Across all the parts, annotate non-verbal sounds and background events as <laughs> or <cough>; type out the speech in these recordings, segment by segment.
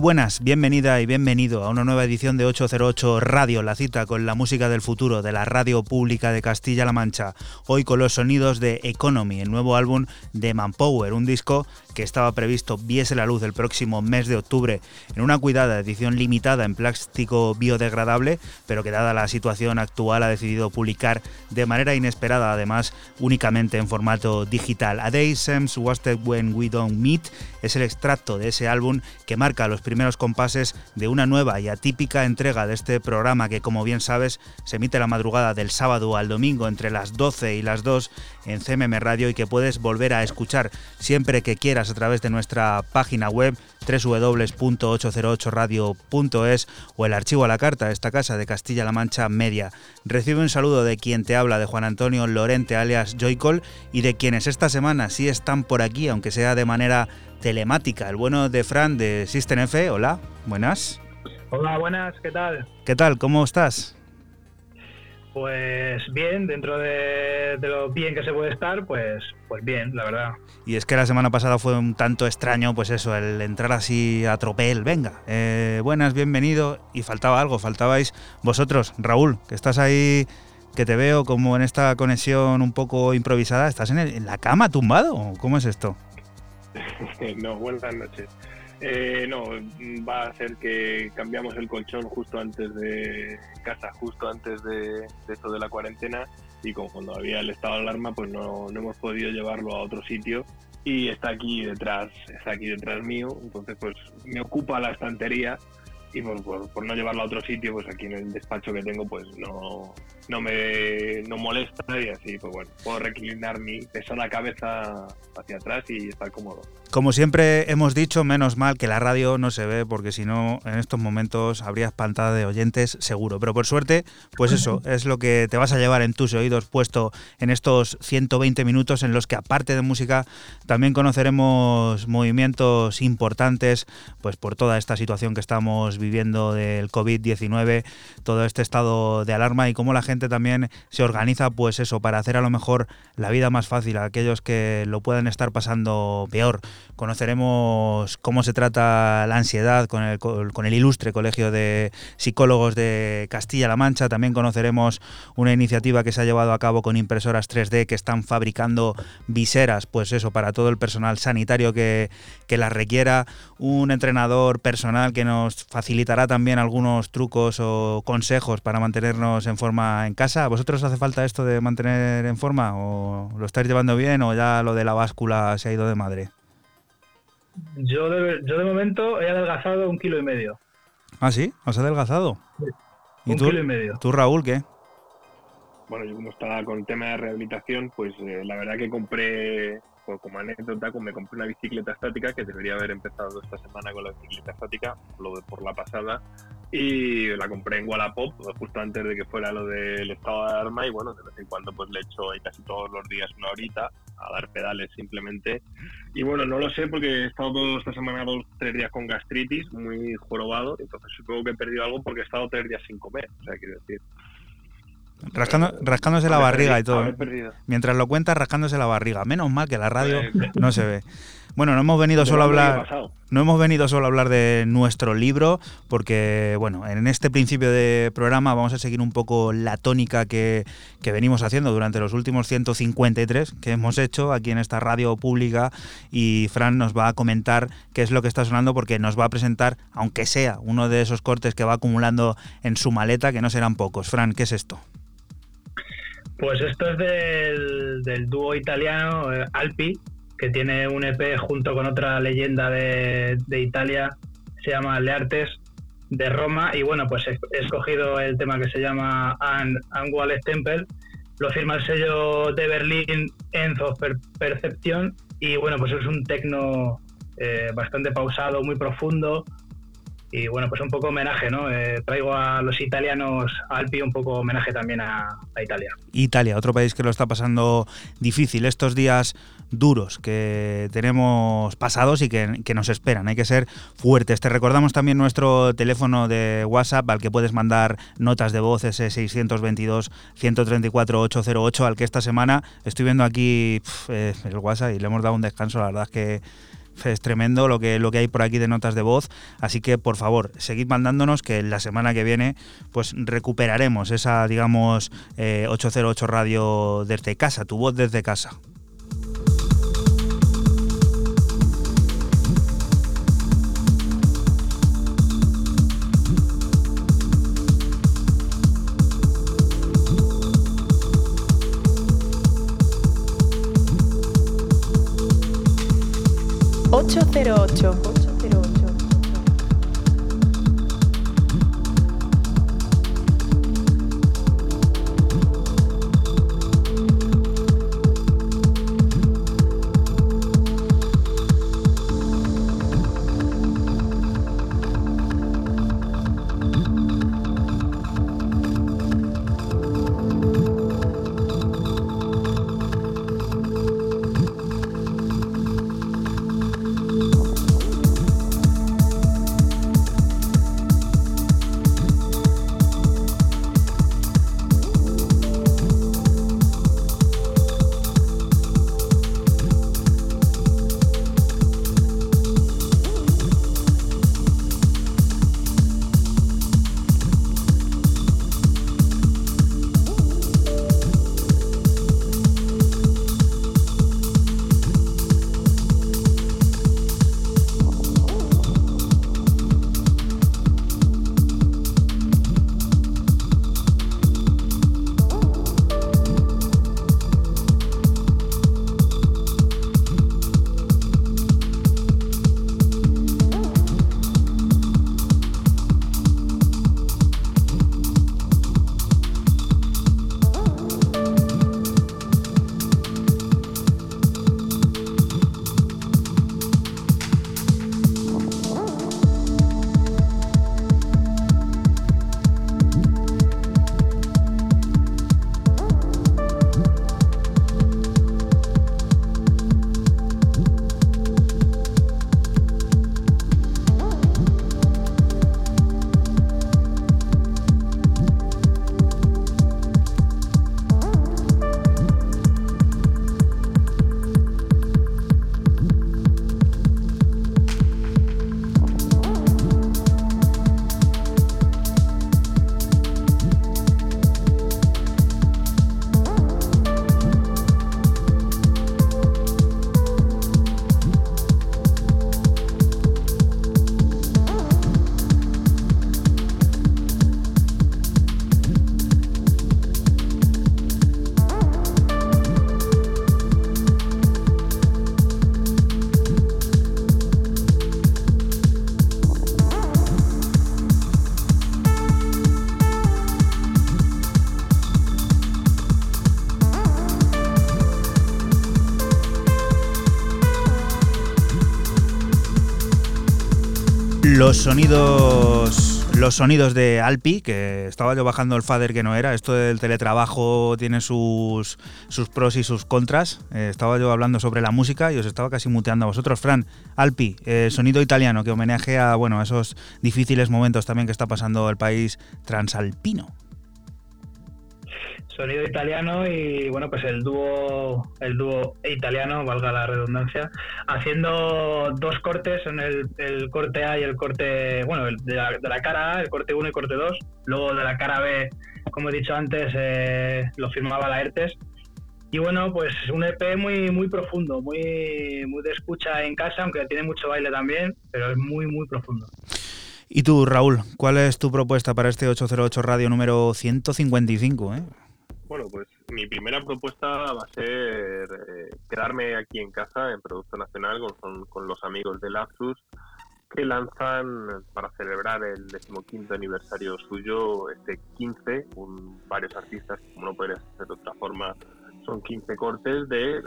Buenas, bienvenida y bienvenido a una nueva edición de 808 Radio, la cita con la música del futuro de la radio pública de Castilla-La Mancha. Hoy con los sonidos de Economy, el nuevo álbum de Manpower, un disco que estaba previsto viese la luz el próximo mes de octubre en una cuidada edición limitada en plástico biodegradable, pero que dada la situación actual ha decidido publicar de manera inesperada, además únicamente en formato digital. A Day Wasted When We Don't Meet es el extracto de ese álbum que marca los primeros compases de una nueva y atípica entrega de este programa que, como bien sabes, se emite la madrugada del sábado al domingo entre las 12 y las 2 en CMM Radio y que puedes volver a escuchar siempre que quieras a través de nuestra página web www.808radio.es o el archivo a la carta, esta casa de Castilla-La Mancha Media. Recibe un saludo de quien te habla, de Juan Antonio Lorente alias Joycol y de quienes esta semana sí están por aquí, aunque sea de manera telemática. El bueno de Fran de System F, hola, buenas. Hola, buenas, ¿qué tal? ¿Qué tal? ¿Cómo estás? Pues bien, dentro de, lo bien que se puede estar, pues, pues bien, la verdad. Y es que la semana pasada fue un tanto extraño, pues eso, el entrar así a tropel, venga, eh, buenas, bienvenido, y faltaba algo, faltabais vosotros, Raúl, que estás ahí, que te veo como en esta conexión un poco improvisada, ¿estás en, en la cama tumbado? ¿Cómo es esto? <laughs> no, buenas noches. Eh, no, va a ser que cambiamos el colchón justo antes de casa, justo antes de, esto de la cuarentena. Y como cuando había el estado de alarma, pues no, no hemos podido llevarlo a otro sitio. Y está aquí detrás, está aquí detrás mío, entonces pues me ocupa la estantería y por, por, no llevarlo a otro sitio, pues aquí en el despacho que tengo, pues no, no me no molesta y así, pues bueno, puedo reclinar mi pesada cabeza hacia atrás y estar cómodo. Como siempre hemos dicho, menos mal que la radio no se ve, porque si no, en estos momentos habría espantada de oyentes seguro. Pero por suerte, pues eso, <laughs> es lo que te vas a llevar en tus oídos puesto en estos 120 minutos en los que aparte de música, también conoceremos movimientos importantes, pues por toda esta situación que estamos viviendo del COVID-19, todo este estado de alarma y cómo la gente también se organiza, pues eso, para hacer a lo mejor la vida más fácil a aquellos que lo puedan estar pasando peor. Conoceremos cómo se trata la ansiedad con el, con el ilustre Colegio de Psicólogos de Castilla-La Mancha. También conoceremos una iniciativa que se ha llevado a cabo con impresoras 3D que están fabricando viseras, pues eso, para todo el personal sanitario que, que las requiera. Un entrenador personal que nos facilitará también algunos trucos o consejos para mantenernos en forma en casa. ¿A vosotros hace falta esto de mantener en forma? ¿O lo estáis llevando bien o ya lo de la báscula se ha ido de madre? Yo de, yo de momento he adelgazado un kilo y medio. ¿Ah, sí? ¿Has adelgazado? ¿Y un tú, kilo y medio. ¿Tú, Raúl, qué? Bueno, yo como estaba con el tema de rehabilitación, pues eh, la verdad que compré como anécdota, me compré una bicicleta estática que debería haber empezado esta semana con la bicicleta estática, lo de por la pasada, y la compré en Wallapop justo antes de que fuera lo del estado de alarma y bueno, de vez en cuando pues le echo ahí casi todos los días una horita a dar pedales simplemente. Y bueno, no lo sé porque he estado toda esta semana dos, tres días con gastritis, muy jorobado, entonces supongo que he perdido algo porque he estado tres días sin comer, o sea, quiero decir, rascándose la barriga y todo. Mientras lo cuentas, rascándose la barriga. Menos mal que la radio pues, no se ve. Bueno, no hemos venido solo a hablar. No hemos venido solo a hablar de nuestro libro, porque bueno, en este principio de programa vamos a seguir un poco la tónica que, que, venimos haciendo durante los últimos 153 que hemos hecho aquí en esta radio pública. Y Fran nos va a comentar qué es lo que está sonando, porque nos va a presentar, aunque sea uno de esos cortes que va acumulando en su maleta, que no serán pocos. Fran, ¿qué es esto? Pues esto es del, dúo italiano eh, Alpi, que tiene un EP junto con otra leyenda de, Italia, se llama Leartes de Roma, y bueno, pues he, escogido el tema que se llama An Anguales Temple, lo firma el sello de Berlín Enzo Percepción, y bueno, pues es un tecno eh, bastante pausado, muy profundo, y bueno, pues un poco homenaje, ¿no? Eh, traigo a los italianos a Alpi un poco homenaje también a, Italia. Italia, otro país que lo está pasando difícil estos días duros que tenemos pasados y que, nos esperan. Hay que ser fuertes. Te recordamos también nuestro teléfono de WhatsApp al que puedes mandar notas de voz, ese 622-134-808, al que esta semana estoy viendo aquí eh, el WhatsApp y le hemos dado un descanso. La verdad es que es tremendo lo que, lo que hay por aquí de notas de voz, así que por favor, seguid mandándonos que la semana que viene pues recuperaremos esa, digamos, 808 eh, radio desde casa, tu voz desde casa. 808. Los sonidos los sonidos de Alpi, que estaba yo bajando el fader que no era. Esto del teletrabajo tiene sus, sus pros y sus contras. Eh, estaba yo hablando sobre la música y os estaba casi muteando a vosotros. Fran, Alpi, eh, sonido italiano que homenaje a bueno, a esos difíciles momentos también que está pasando el país transalpino sonido italiano y bueno pues el dúo el dúo italiano valga la redundancia haciendo dos cortes en el, corte A y el corte bueno de, la, cara A el corte 1 y corte 2 luego de la cara B como he dicho antes eh, lo firmaba la ERTES y bueno pues un EP muy muy profundo muy muy de escucha en casa aunque tiene mucho baile también pero es muy muy profundo y tú, Raúl, ¿cuál es tu propuesta para este 808 Radio número 155? Eh? Bueno, pues mi primera propuesta va a ser eh, quedarme aquí en casa, en Producto Nacional, con, los amigos de Lapsus, que lanzan para celebrar el decimoquinto aniversario suyo, este 15, un, varios artistas, como no podría ser de otra forma, son 15 cortes de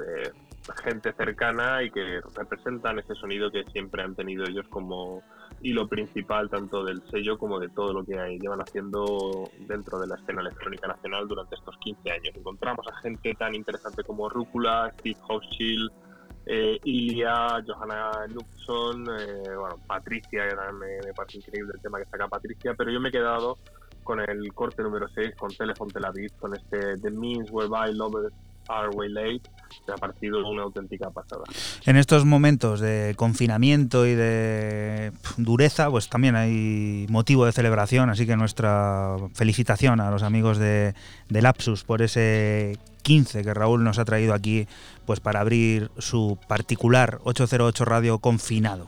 gente cercana y que representan ese sonido que siempre han tenido ellos como y lo principal tanto del sello como de todo lo que llevan haciendo dentro de la escena electrónica nacional durante estos 15 años. Encontramos a gente tan interesante como Rúcula, Steve Hochschild, eh, Ilia, Johanna Luxon, eh, bueno, Patricia, que también me, parece increíble el tema que saca Patricia, pero yo me he quedado con el corte número 6, con Telephone Tel Aviv, con este The Means Whereby Lovers Are Way Late, ha parecido una auténtica pasada. En estos momentos de confinamiento y de dureza, pues también hay motivo de celebración, así que nuestra felicitación a los amigos de, de Lapsus por ese 15 que Raúl nos ha traído aquí pues para abrir su particular 808 Radio confinado.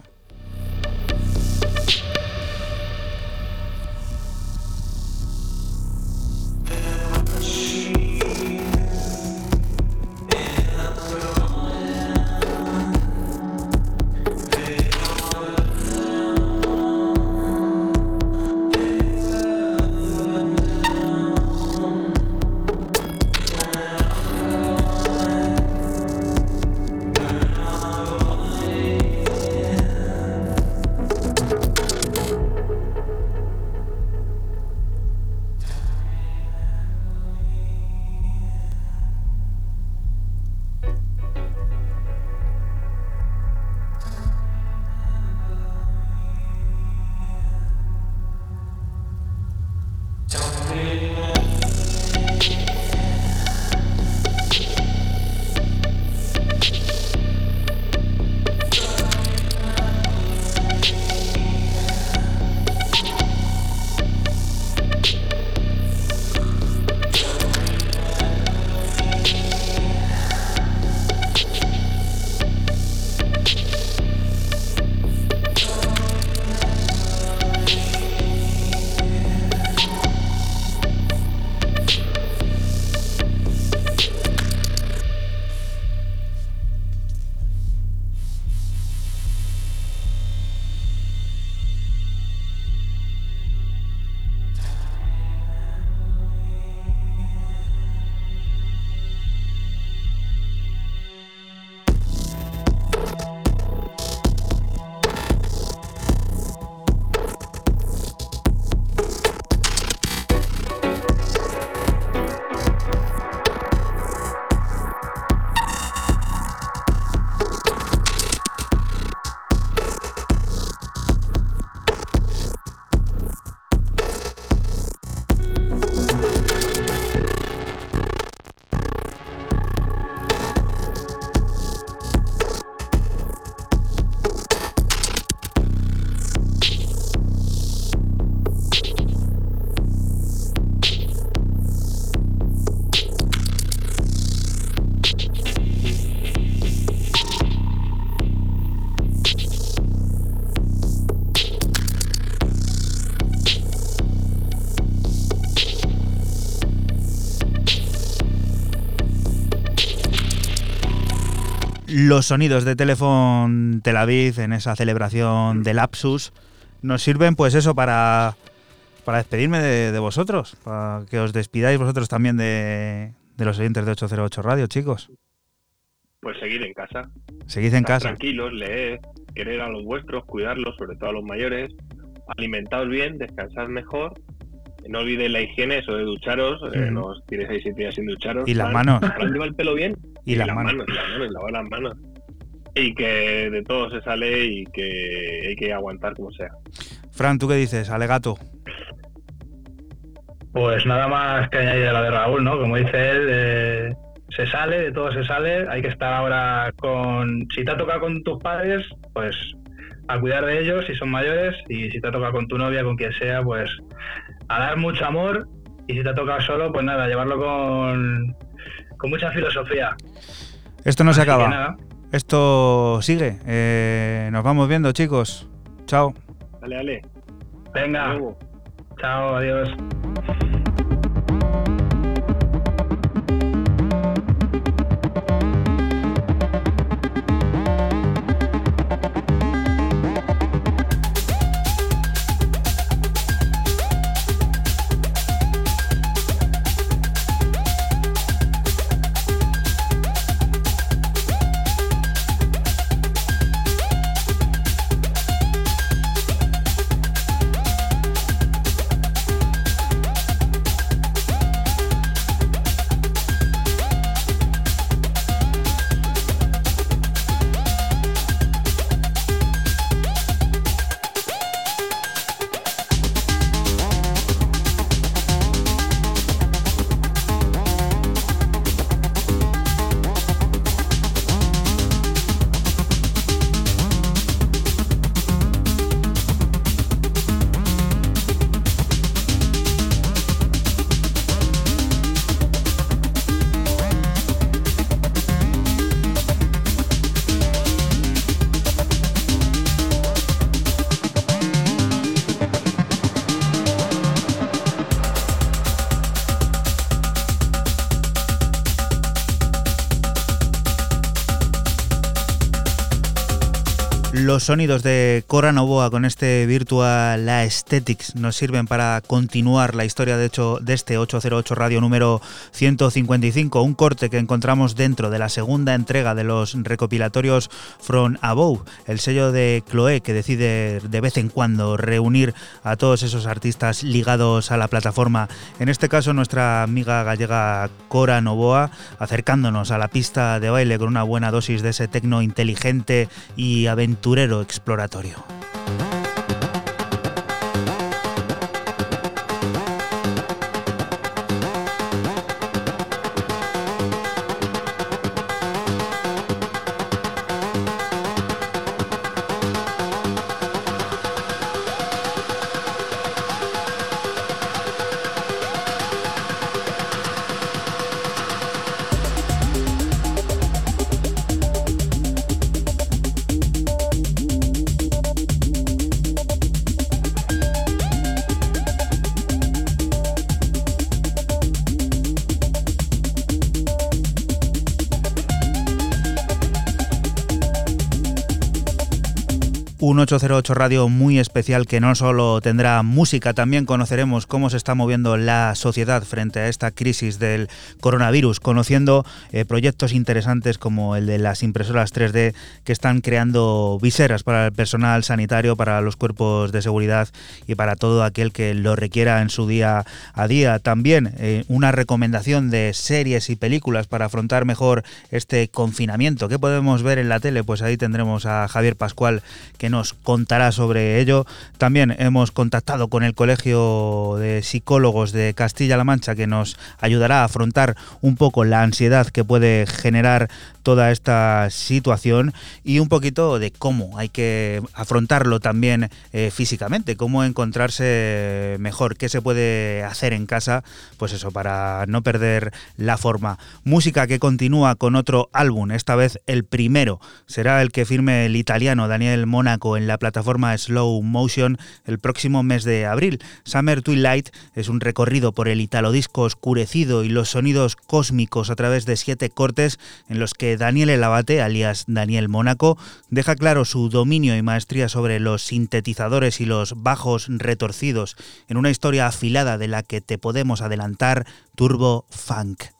Los sonidos de Telefon Tel Aviv en esa celebración del Lapsus nos sirven pues eso para, para despedirme de, vosotros, para que os despidáis vosotros también de, los oyentes de 808 Radio, chicos. Pues seguir en casa. Seguid en casa. Tranquilos, leer, querer a los vuestros, cuidarlos, sobre todo a los mayores, alimentaos bien, descansad mejor. No olvidéis la higiene, eso de ducharos, eh, no os tiréis ahí siete días sin ducharos. Y las manos. lleva el pelo bien. Y, las, manos. Y las manos, lavar las manos. Y que de todo se sale y que hay que aguantar como sea. Fran, ¿tú qué dices? Alegato. Pues nada más que añadir a la de Raúl, ¿no? Como dice él, eh, se sale, de todo se sale, hay que estar ahora con... Si te ha tocado con tus padres, pues a cuidar de ellos si son mayores y si te ha tocado con tu novia, con quien sea, pues a dar mucho amor y si te ha tocado solo, pues nada, llevarlo con, con mucha filosofía. Esto no se acaba. Esto sigue. Eh, nos vamos viendo, chicos. Chao. Dale, dale. Venga. Chao, adiós. Los sonidos de Cora Novoa con este Virtual Aesthetics nos sirven para continuar la historia de, hecho, de este 808 Radio número 155, un corte que encontramos dentro de la segunda entrega de los recopilatorios From Above, el sello de Chloe que decide de vez en cuando reunir a todos esos artistas ligados a la plataforma. En este caso nuestra amiga gallega Cora Novoa acercándonos a la pista de baile con una buena dosis de ese tecno inteligente y aventurero exploratorio. 808 Radio muy especial que no solo tendrá música, también conoceremos cómo se está moviendo la sociedad frente a esta crisis del coronavirus, conociendo eh, proyectos interesantes como el de las impresoras 3D que están creando viseras para el personal sanitario, para los cuerpos de seguridad y para todo aquel que lo requiera en su día a día. También eh, una recomendación de series y películas para afrontar mejor este confinamiento. ¿Qué podemos ver en la tele? Pues ahí tendremos a Javier Pascual que nos contará sobre ello. También hemos contactado con el Colegio de Psicólogos de Castilla-La Mancha que nos ayudará a afrontar un poco la ansiedad que puede generar toda esta situación y un poquito de cómo hay que afrontarlo también eh, físicamente, cómo encontrarse mejor, qué se puede hacer en casa, pues eso, para no perder la forma. Música que continúa con otro álbum, esta vez el primero, será el que firme el italiano Daniel Mónaco en la plataforma Slow Motion el próximo mes de abril. Summer Twilight es un recorrido por el italo disco oscurecido y los sonidos cósmicos a través de siete cortes en los que Daniel Elabate, alias Daniel Mónaco, deja claro su dominio y maestría sobre los sintetizadores y los bajos retorcidos en una historia afilada de la que te podemos adelantar Turbo Funk.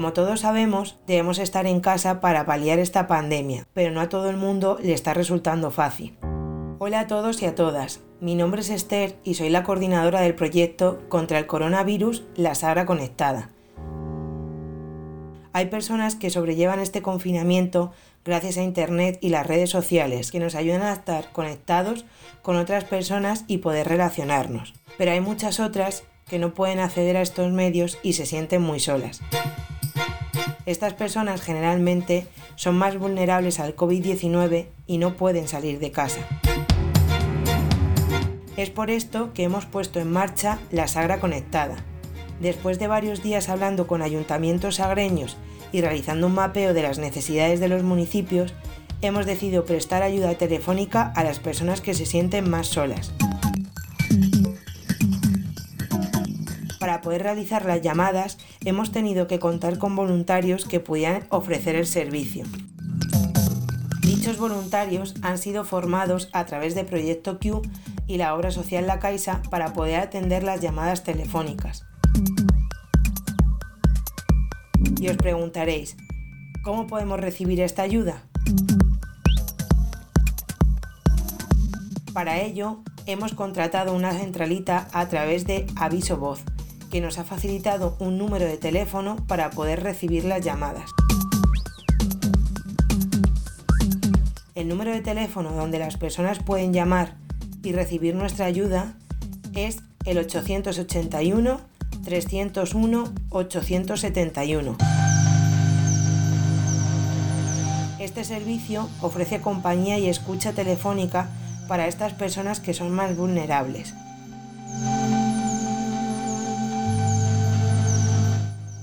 Como todos sabemos, debemos estar en casa para paliar esta pandemia, pero no a todo el mundo le está resultando fácil. Hola a todos y a todas. Mi nombre es Esther y soy la coordinadora del proyecto contra el coronavirus La Sagra Conectada. Hay personas que sobrellevan este confinamiento gracias a Internet y las redes sociales que nos ayudan a estar conectados con otras personas y poder relacionarnos. Pero hay muchas otras que no pueden acceder a estos medios y se sienten muy solas. Estas personas generalmente son más vulnerables al COVID-19 y no pueden salir de casa. Es por esto que hemos puesto en marcha la Sagra Conectada. Después de varios días hablando con ayuntamientos sagreños y realizando un mapeo de las necesidades de los municipios, hemos decidido prestar ayuda telefónica a las personas que se sienten más solas. Para poder realizar las llamadas hemos tenido que contar con voluntarios que pudieran ofrecer el servicio. Dichos voluntarios han sido formados a través de Proyecto Q y la obra social La Caixa para poder atender las llamadas telefónicas. Y os preguntaréis, ¿cómo podemos recibir esta ayuda? Para ello, hemos contratado una centralita a través de Aviso Voz, que nos ha facilitado un número de teléfono para poder recibir las llamadas. El número de teléfono donde las personas pueden llamar y recibir nuestra ayuda es el 881 301 871. Este servicio ofrece compañía y escucha telefónica para estas personas que son más vulnerables.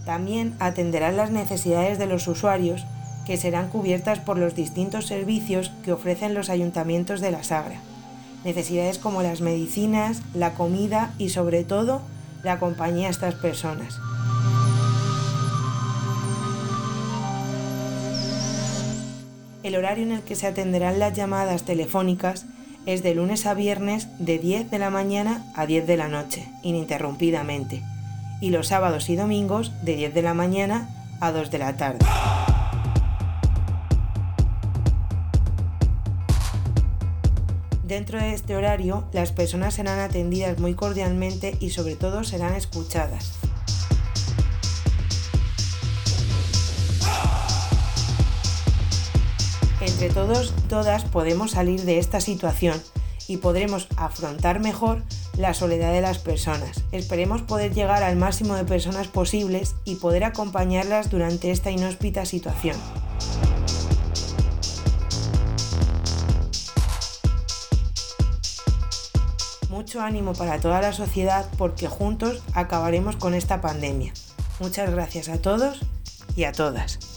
También atenderán las necesidades de los usuarios que serán cubiertas por los distintos servicios que ofrecen los ayuntamientos de la Sagra necesidades como las medicinas, la comida y sobre todo la compañía a estas personas. El horario en el que se atenderán las llamadas telefónicas es de lunes a viernes de 10 de la mañana a 10 de la noche, ininterrumpidamente, y los sábados y domingos de 10 de la mañana a 2 de la tarde. Dentro de este horario, las personas serán atendidas muy cordialmente y sobre todo serán escuchadas. Entre todos todas podemos salir de esta situación y podremos afrontar mejor la soledad de las personas. Esperemos poder llegar al máximo de personas posibles y poder acompañarlas durante esta inhóspita situación. mucho ánimo para toda la sociedad porque juntos acabaremos con esta pandemia. Muchas gracias a todos y a todas.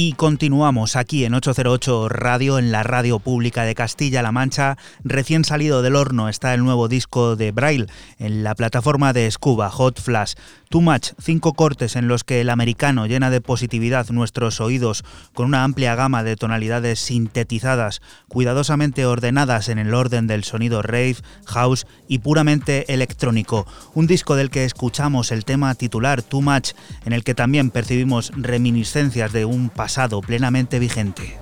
Y continuamos aquí en 808 Radio, en la radio pública de Castilla-La Mancha. Recién salido del horno está el nuevo disco de Braille en la plataforma de Scuba, Hot Flash. Too Much, cinco cortes en los que el americano llena de positividad nuestros oídos con una amplia gama de tonalidades sintetizadas, cuidadosamente ordenadas en el orden del sonido rave, house y puramente electrónico. Un disco del que escuchamos el tema titular Too Much, en el que también percibimos reminiscencias de un pasado plenamente vigente.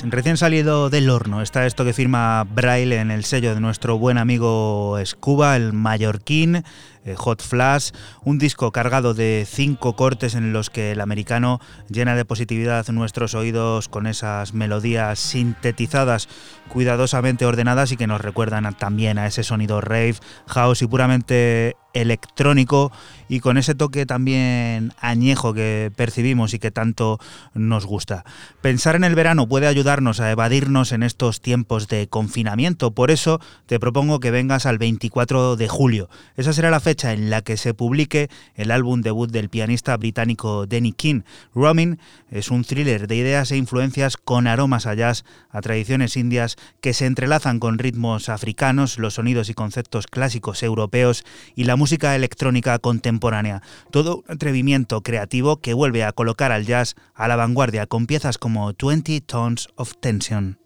Recién salido del horno, está esto que firma Braille en el sello de nuestro buen amigo Scuba, el mallorquín, eh, Hot Flash, un disco cargado de cinco cortes en los que el americano llena de positividad nuestros oídos con esas melodías sintetizadas, cuidadosamente ordenadas y que nos recuerdan también a ese sonido rave, house y puramente electrónico y con ese toque también añejo que percibimos y que tanto nos gusta. Pensar en el verano puede ayudarnos a evadirnos en estos tiempos de confinamiento, por eso te propongo que vengas al 24 de julio. Esa será la fecha en la que se publique el álbum debut del pianista británico Danny King. Roaming es un thriller de ideas e influencias con aromas a jazz, a tradiciones indias que se entrelazan con ritmos africanos, los sonidos y conceptos clásicos europeos y la música electrónica contemporánea. Todo un atrevimiento creativo que vuelve a colocar al jazz a la vanguardia con piezas como 20 Tones of Tension.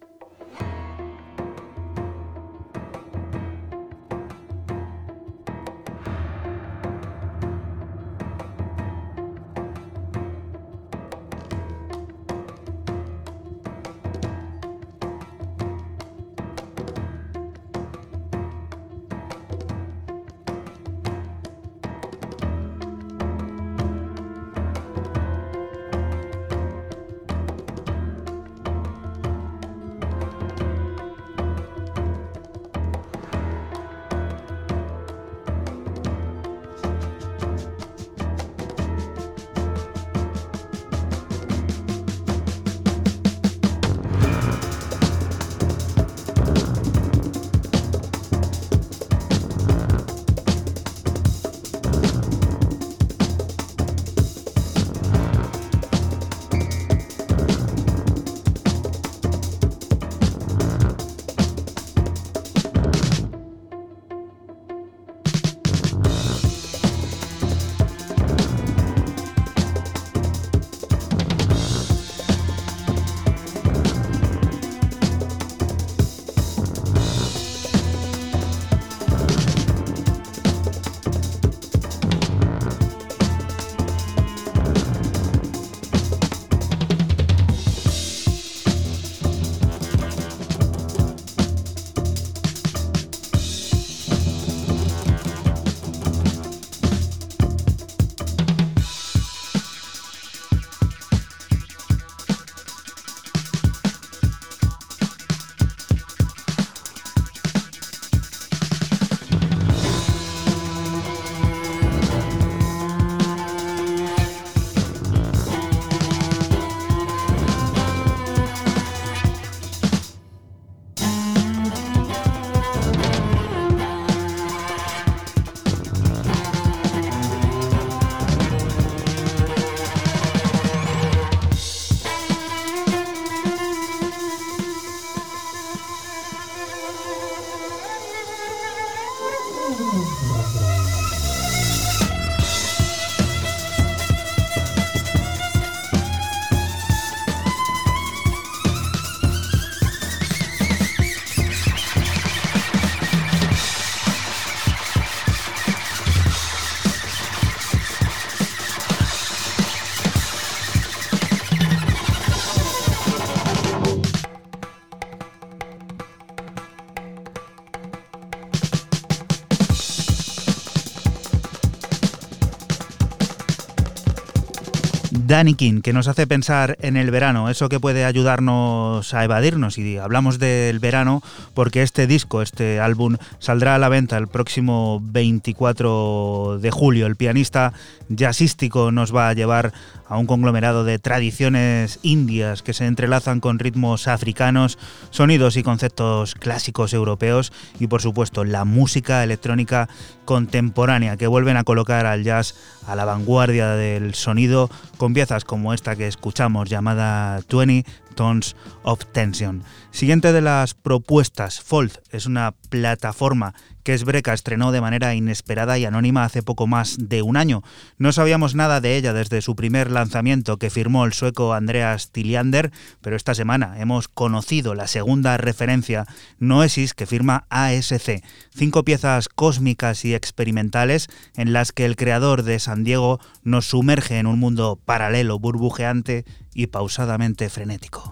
Danny King, que nos hace pensar en el verano, eso que puede ayudarnos a evadirnos. Y hablamos del verano porque este disco, este álbum, saldrá a la venta el próximo 24 de julio. El pianista jazzístico nos va a llevar a un conglomerado de tradiciones indias que se entrelazan con ritmos africanos, sonidos y conceptos clásicos europeos y por supuesto la música electrónica contemporánea que vuelven a colocar al jazz a la vanguardia del sonido con piezas como esta que escuchamos llamada 20 Of Tension. Siguiente de las propuestas, Fold es una plataforma que Esbreca estrenó de manera inesperada y anónima hace poco más de un año. No sabíamos nada de ella desde su primer lanzamiento que firmó el sueco Andreas Tiliander, pero esta semana hemos conocido la segunda referencia, Noesis, que firma ASC. Cinco piezas cósmicas y experimentales en las que el creador de San Diego nos sumerge en un mundo paralelo, burbujeante y pausadamente frenético.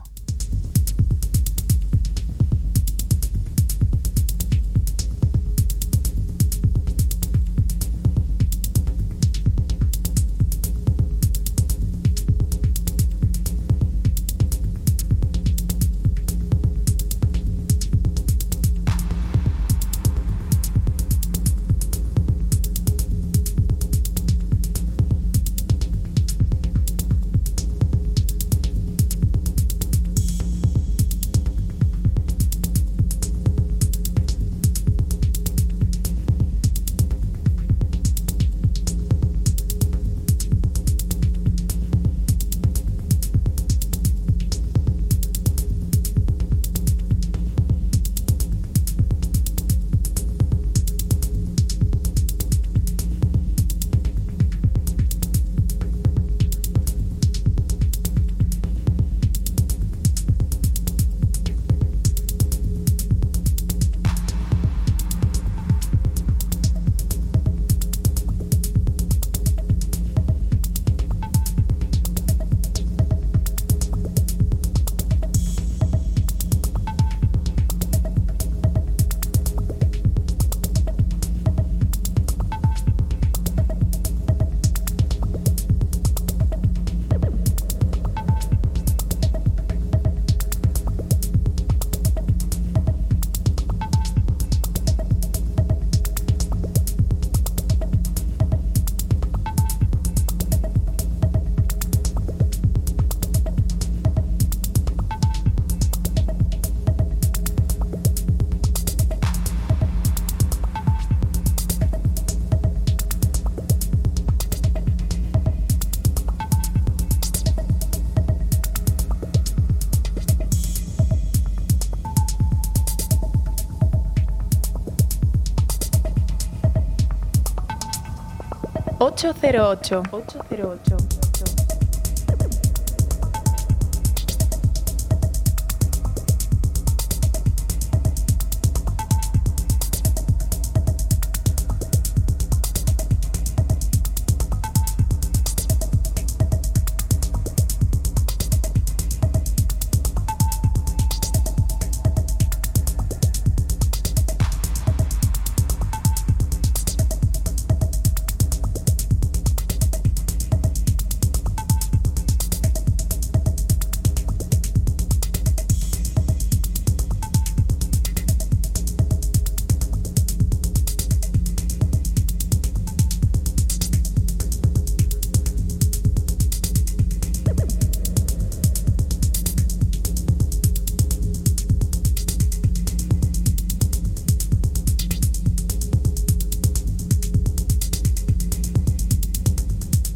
808. 808.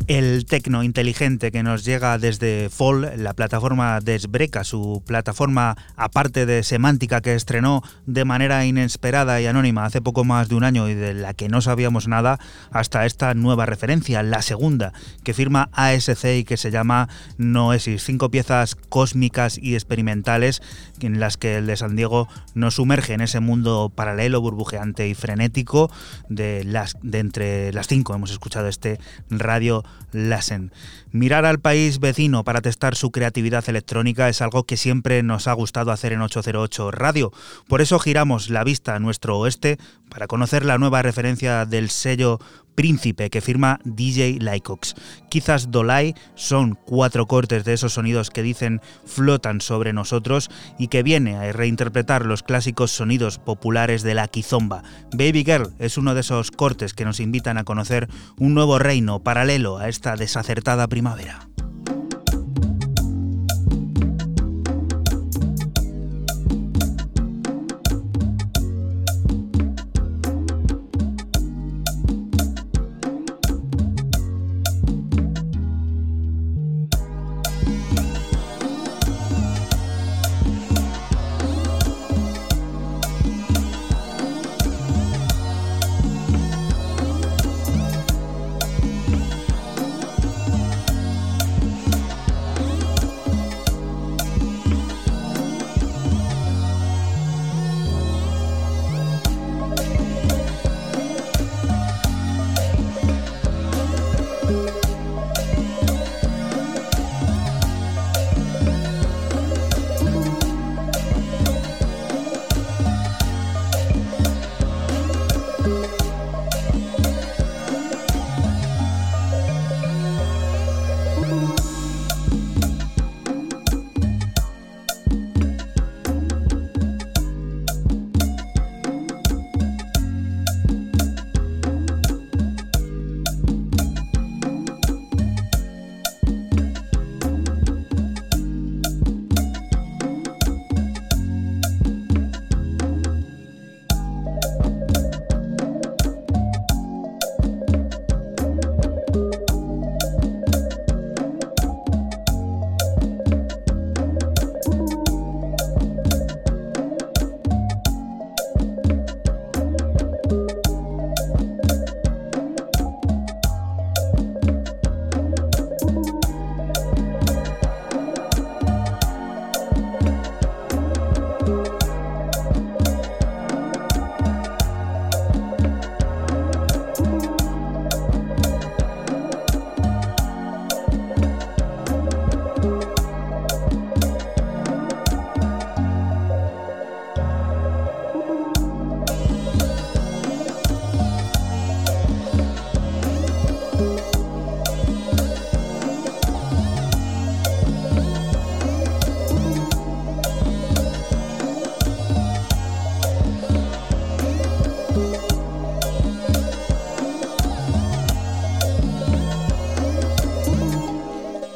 El tecno inteligente que nos llega desde Fall, la plataforma de Sbreca, su plataforma aparte de semántica que estrenó de manera inesperada y anónima hace poco más de un año y de la que no sabíamos nada, hasta esta nueva referencia, la segunda, que firma ASC y que se llama Noesis. Cinco piezas cósmicas y experimentales en las que el de San Diego nos sumerge en ese mundo paralelo, burbujeante y frenético de, las, de entre las cinco. Hemos escuchado este radio Lassen. Mirar al país vecino para testar su creatividad electrónica es algo que siempre nos ha gustado hacer en 808 Radio. Por eso giramos la vista a nuestro oeste para conocer la nueva referencia del sello Príncipe que firma DJ Lycox. Quizás Dolai son cuatro cortes de esos sonidos que dicen flotan sobre nosotros y que viene a reinterpretar los clásicos sonidos populares de la quizomba. Baby Girl es uno de esos cortes que nos invitan a conocer un nuevo reino paralelo a esta desacertada primavera.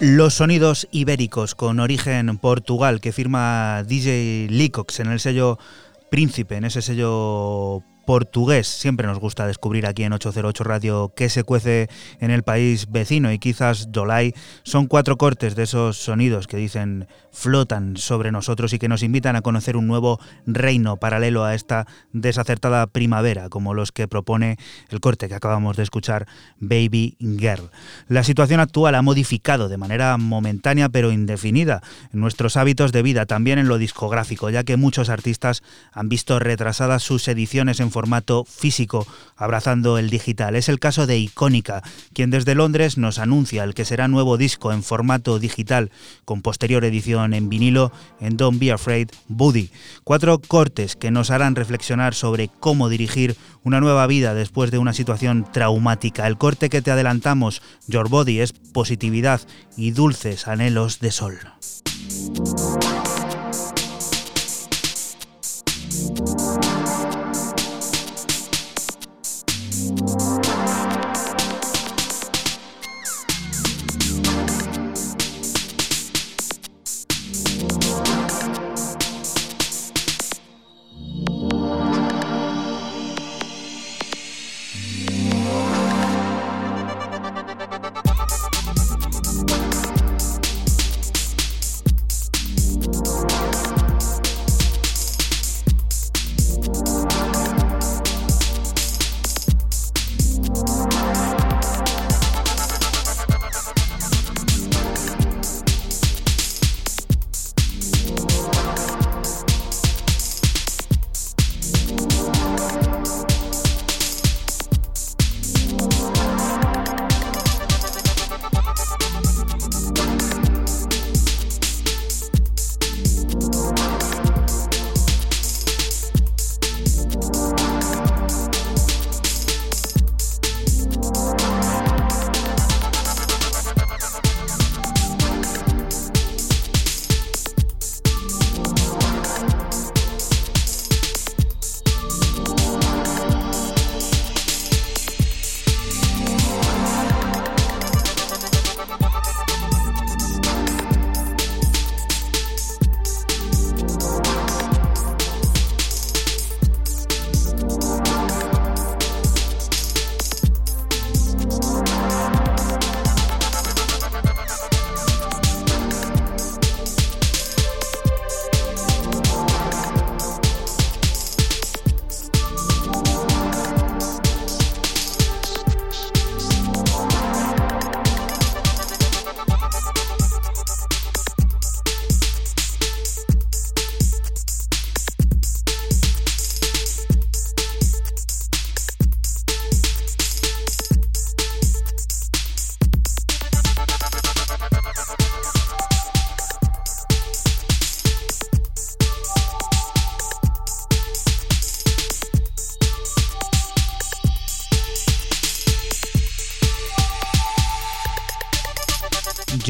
Los sonidos ibéricos con origen Portugal que firma DJ Licox en el sello Príncipe, en ese sello portugués. Siempre nos gusta descubrir aquí en 808 Radio qué se cuece en el país vecino y quizás Dolai son cuatro cortes de esos sonidos que dicen flotan sobre nosotros y que nos invitan a conocer un nuevo reino paralelo a esta desacertada primavera, como los que propone el corte que acabamos de escuchar, Baby Girl. La situación actual ha modificado de manera momentánea pero indefinida nuestros hábitos de vida, también en lo discográfico, ya que muchos artistas han visto retrasadas sus ediciones en formato físico, abrazando el digital. Es el caso de Icónica, quien desde Londres nos anuncia el que será nuevo disco en formato digital, con posterior edición en vinilo en Don't Be Afraid, Buddy. Cuatro cortes que nos harán reflexionar sobre cómo dirigir una nueva vida después de una situación traumática. El corte que te adelantamos, Your Body, es positividad y dulces anhelos de sol.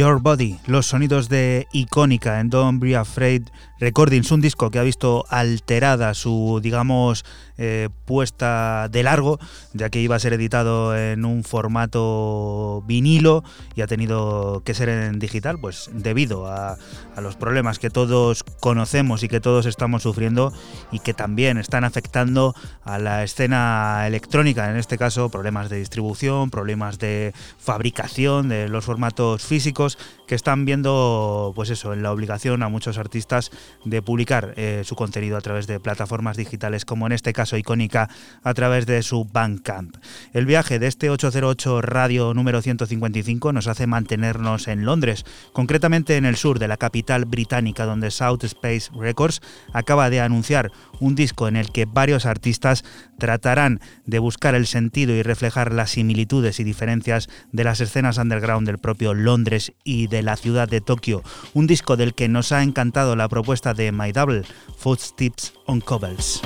Your Body, los sonidos de icónica en Don't Be Afraid Recordings, un disco que ha visto alterada su, digamos, eh, puesta de largo, ya que iba a ser editado en un formato vinilo y ha tenido que ser en digital, pues debido a, los problemas que todos conocemos y que todos estamos sufriendo y que también están afectando a la escena electrónica, en este caso problemas de distribución, problemas de fabricación de los formatos físicos que están viendo, pues eso, en la obligación a muchos artistas de publicar eh, su contenido a través de plataformas digitales, como en este caso icónica, a través de su Bandcamp. El viaje de este 808 Radio número 155 nos hace mantenernos en Londres, concretamente en el sur de la capital británica, donde South Space Records acaba de anunciar un disco en el que varios artistas tratarán de buscar el sentido y reflejar las similitudes y diferencias de las escenas underground del propio Londres y de la ciudad de Tokio, un disco del que nos ha encantado la propuesta de My Double, Footsteps on Cobbles.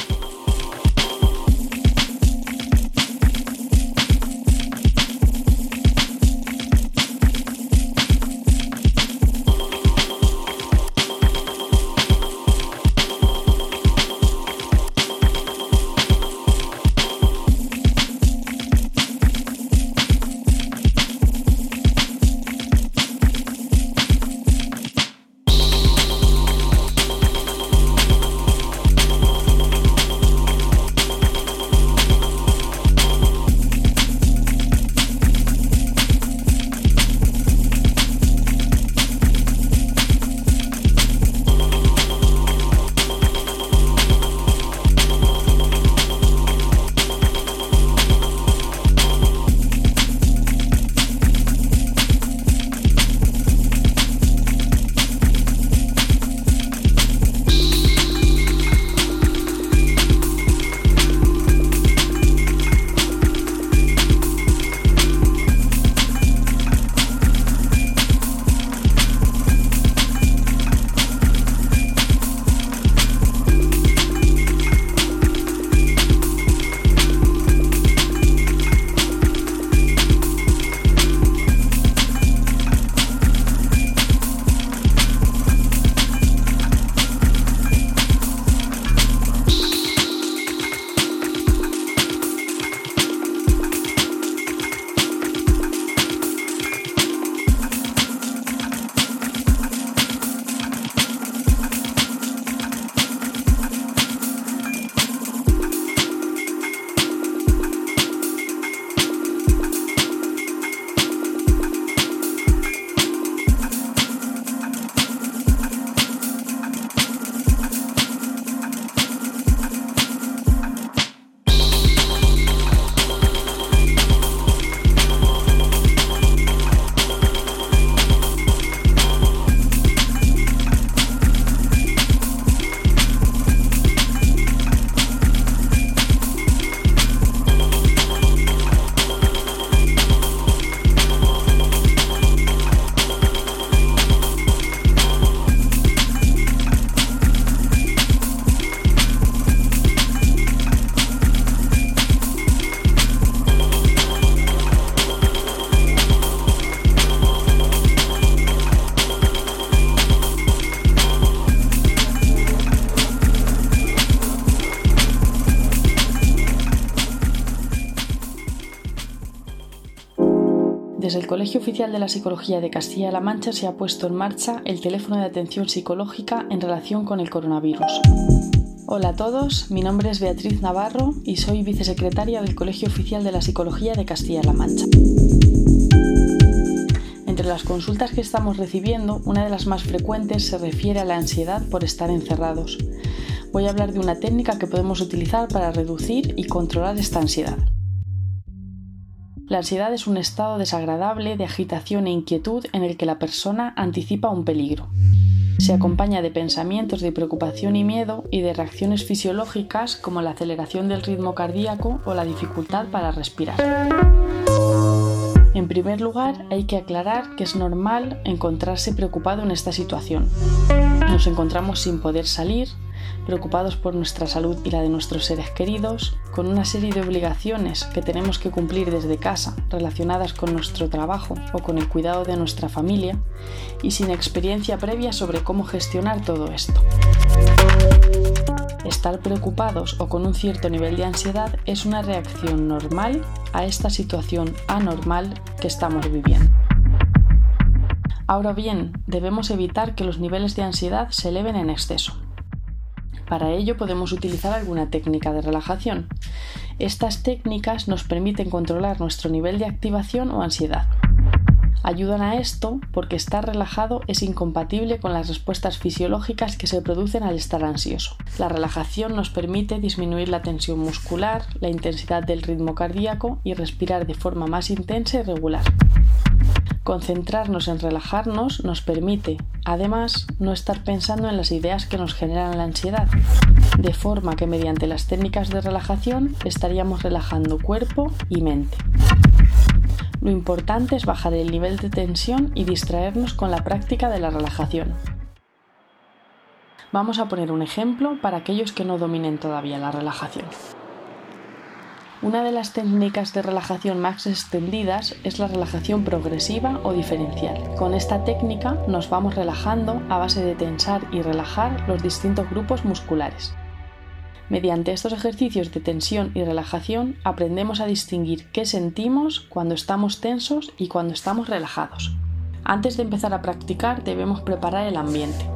El Colegio Oficial de la Psicología de Castilla-La Mancha se ha puesto en marcha el teléfono de atención psicológica en relación con el coronavirus. Hola a todos, mi nombre es Beatriz Navarro y soy vicesecretaria del Colegio Oficial de la Psicología de Castilla-La Mancha. Entre las consultas que estamos recibiendo, una de las más frecuentes se refiere a la ansiedad por estar encerrados. Voy a hablar de una técnica que podemos utilizar para reducir y controlar esta ansiedad. La ansiedad es un estado desagradable de agitación e inquietud en el que la persona anticipa un peligro. Se acompaña de pensamientos de preocupación y miedo y de reacciones fisiológicas como la aceleración del ritmo cardíaco o la dificultad para respirar. En primer lugar, hay que aclarar que es normal encontrarse preocupado en esta situación. Nos encontramos sin poder salir, preocupados por nuestra salud y la de nuestros seres queridos, con una serie de obligaciones que tenemos que cumplir desde casa relacionadas con nuestro trabajo o con el cuidado de nuestra familia y sin experiencia previa sobre cómo gestionar todo esto. Estar preocupados o con un cierto nivel de ansiedad es una reacción normal a esta situación anormal que estamos viviendo. Ahora bien, debemos evitar que los niveles de ansiedad se eleven en exceso. Para ello podemos utilizar alguna técnica de relajación. Estas técnicas nos permiten controlar nuestro nivel de activación o ansiedad. Ayudan a esto porque estar relajado es incompatible con las respuestas fisiológicas que se producen al estar ansioso. La relajación nos permite disminuir la tensión muscular, la intensidad del ritmo cardíaco y respirar de forma más intensa y regular. Concentrarnos en relajarnos nos permite, además, no estar pensando en las ideas que nos generan la ansiedad, de forma que mediante las técnicas de relajación estaríamos relajando cuerpo y mente. Lo importante es bajar el nivel de tensión y distraernos con la práctica de la relajación. Vamos a poner un ejemplo para aquellos que no dominen todavía la relajación. Una de las técnicas de relajación más extendidas es la relajación progresiva o diferencial. Con esta técnica nos vamos relajando a base de tensar y relajar los distintos grupos musculares. Mediante estos ejercicios de tensión y relajación aprendemos a distinguir qué sentimos cuando estamos tensos y cuando estamos relajados. Antes de empezar a practicar debemos preparar el ambiente.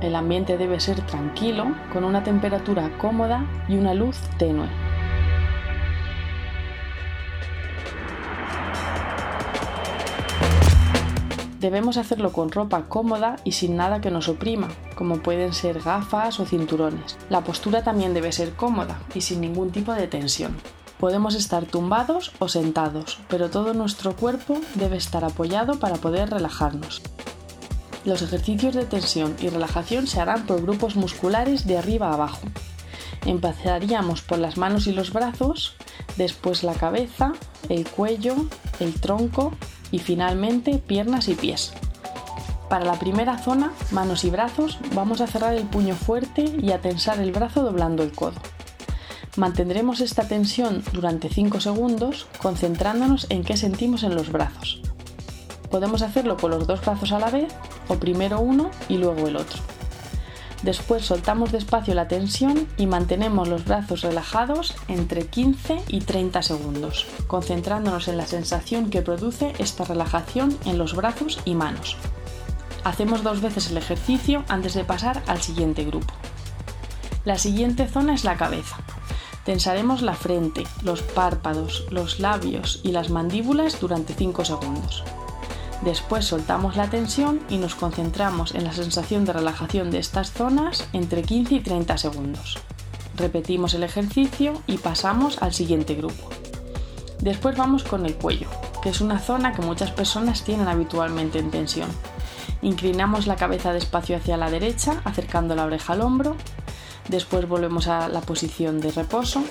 El ambiente debe ser tranquilo, con una temperatura cómoda y una luz tenue. Debemos hacerlo con ropa cómoda y sin nada que nos oprima, como pueden ser gafas o cinturones. La postura también debe ser cómoda y sin ningún tipo de tensión. Podemos estar tumbados o sentados, pero todo nuestro cuerpo debe estar apoyado para poder relajarnos. Los ejercicios de tensión y relajación se harán por grupos musculares de arriba a abajo. Empezaríamos por las manos y los brazos, después la cabeza, el cuello, el tronco y finalmente piernas y pies. Para la primera zona, manos y brazos, vamos a cerrar el puño fuerte y a tensar el brazo doblando el codo. Mantendremos esta tensión durante 5 segundos concentrándonos en qué sentimos en los brazos. Podemos hacerlo con los dos brazos a la vez o primero uno y luego el otro. Después soltamos despacio la tensión y mantenemos los brazos relajados entre 15 y 30 segundos, concentrándonos en la sensación que produce esta relajación en los brazos y manos. Hacemos dos veces el ejercicio antes de pasar al siguiente grupo. La siguiente zona es la cabeza. Tensaremos la frente, los párpados, los labios y las mandíbulas durante 5 segundos. Después soltamos la tensión y nos concentramos en la sensación de relajación de estas zonas entre 15 y 30 segundos. Repetimos el ejercicio y pasamos al siguiente grupo. Después vamos con el cuello, que es una zona que muchas personas tienen habitualmente en tensión. Inclinamos la cabeza despacio hacia la derecha, acercando la oreja al hombro. Después volvemos a la posición de reposo.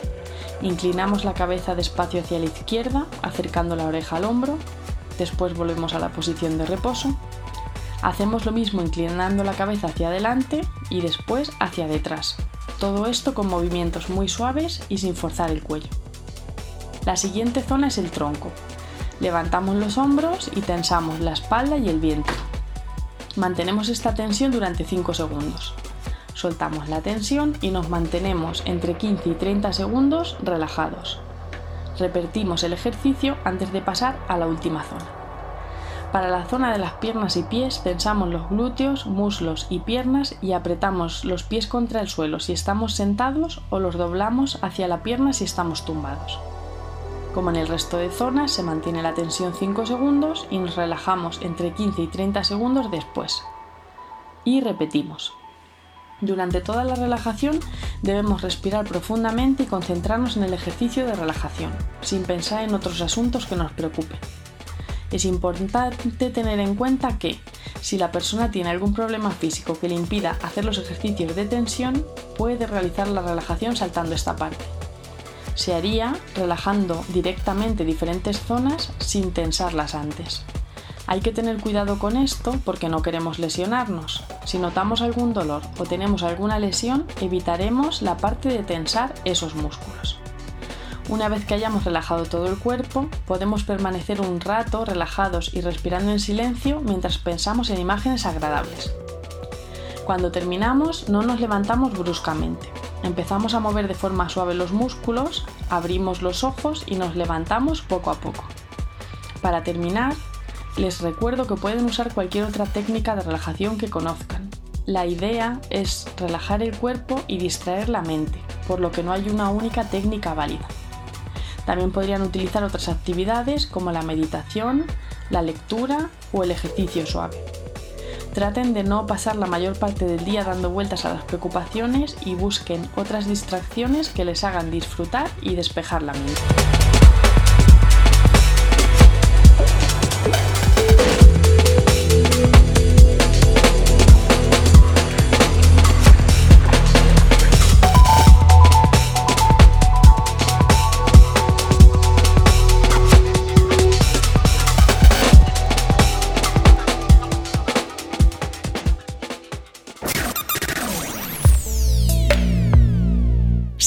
Inclinamos la cabeza despacio hacia la izquierda, acercando la oreja al hombro Después volvemos a la posición de reposo. Hacemos lo mismo inclinando la cabeza hacia adelante y después hacia detrás. Todo esto con movimientos muy suaves y sin forzar el cuello. La siguiente zona es el tronco. Levantamos los hombros y tensamos la espalda y el vientre. Mantenemos esta tensión durante 5 segundos. Soltamos la tensión y nos mantenemos entre 15 y 30 segundos relajados. Repetimos el ejercicio antes de pasar a la última zona. Para la zona de las piernas y pies tensamos los glúteos, muslos y piernas y apretamos los pies contra el suelo si estamos sentados o los doblamos hacia la pierna si estamos tumbados. Como en el resto de zonas se mantiene la tensión 5 segundos y nos relajamos entre 15 y 30 segundos después. Y repetimos. Durante toda la relajación debemos respirar profundamente y concentrarnos en el ejercicio de relajación, sin pensar en otros asuntos que nos preocupen. Es importante tener en cuenta que, si la persona tiene algún problema físico que le impida hacer los ejercicios de tensión, puede realizar la relajación saltando esta parte. Se haría relajando directamente diferentes zonas sin tensarlas antes. Hay que tener cuidado con esto porque no queremos lesionarnos. Si notamos algún dolor o tenemos alguna lesión, evitaremos la parte de tensar esos músculos. Una vez que hayamos relajado todo el cuerpo, podemos permanecer un rato relajados y respirando en silencio mientras pensamos en imágenes agradables. Cuando terminamos, no nos levantamos bruscamente. Empezamos a mover de forma suave los músculos, abrimos los ojos y nos levantamos poco a poco. Para terminar, les recuerdo que pueden usar cualquier otra técnica de relajación que conozcan. La idea es relajar el cuerpo y distraer la mente, por lo que no hay una única técnica válida. También podrían utilizar otras actividades como la meditación, la lectura o el ejercicio suave. Traten de no pasar la mayor parte del día dando vueltas a las preocupaciones y busquen otras distracciones que les hagan disfrutar y despejar la mente.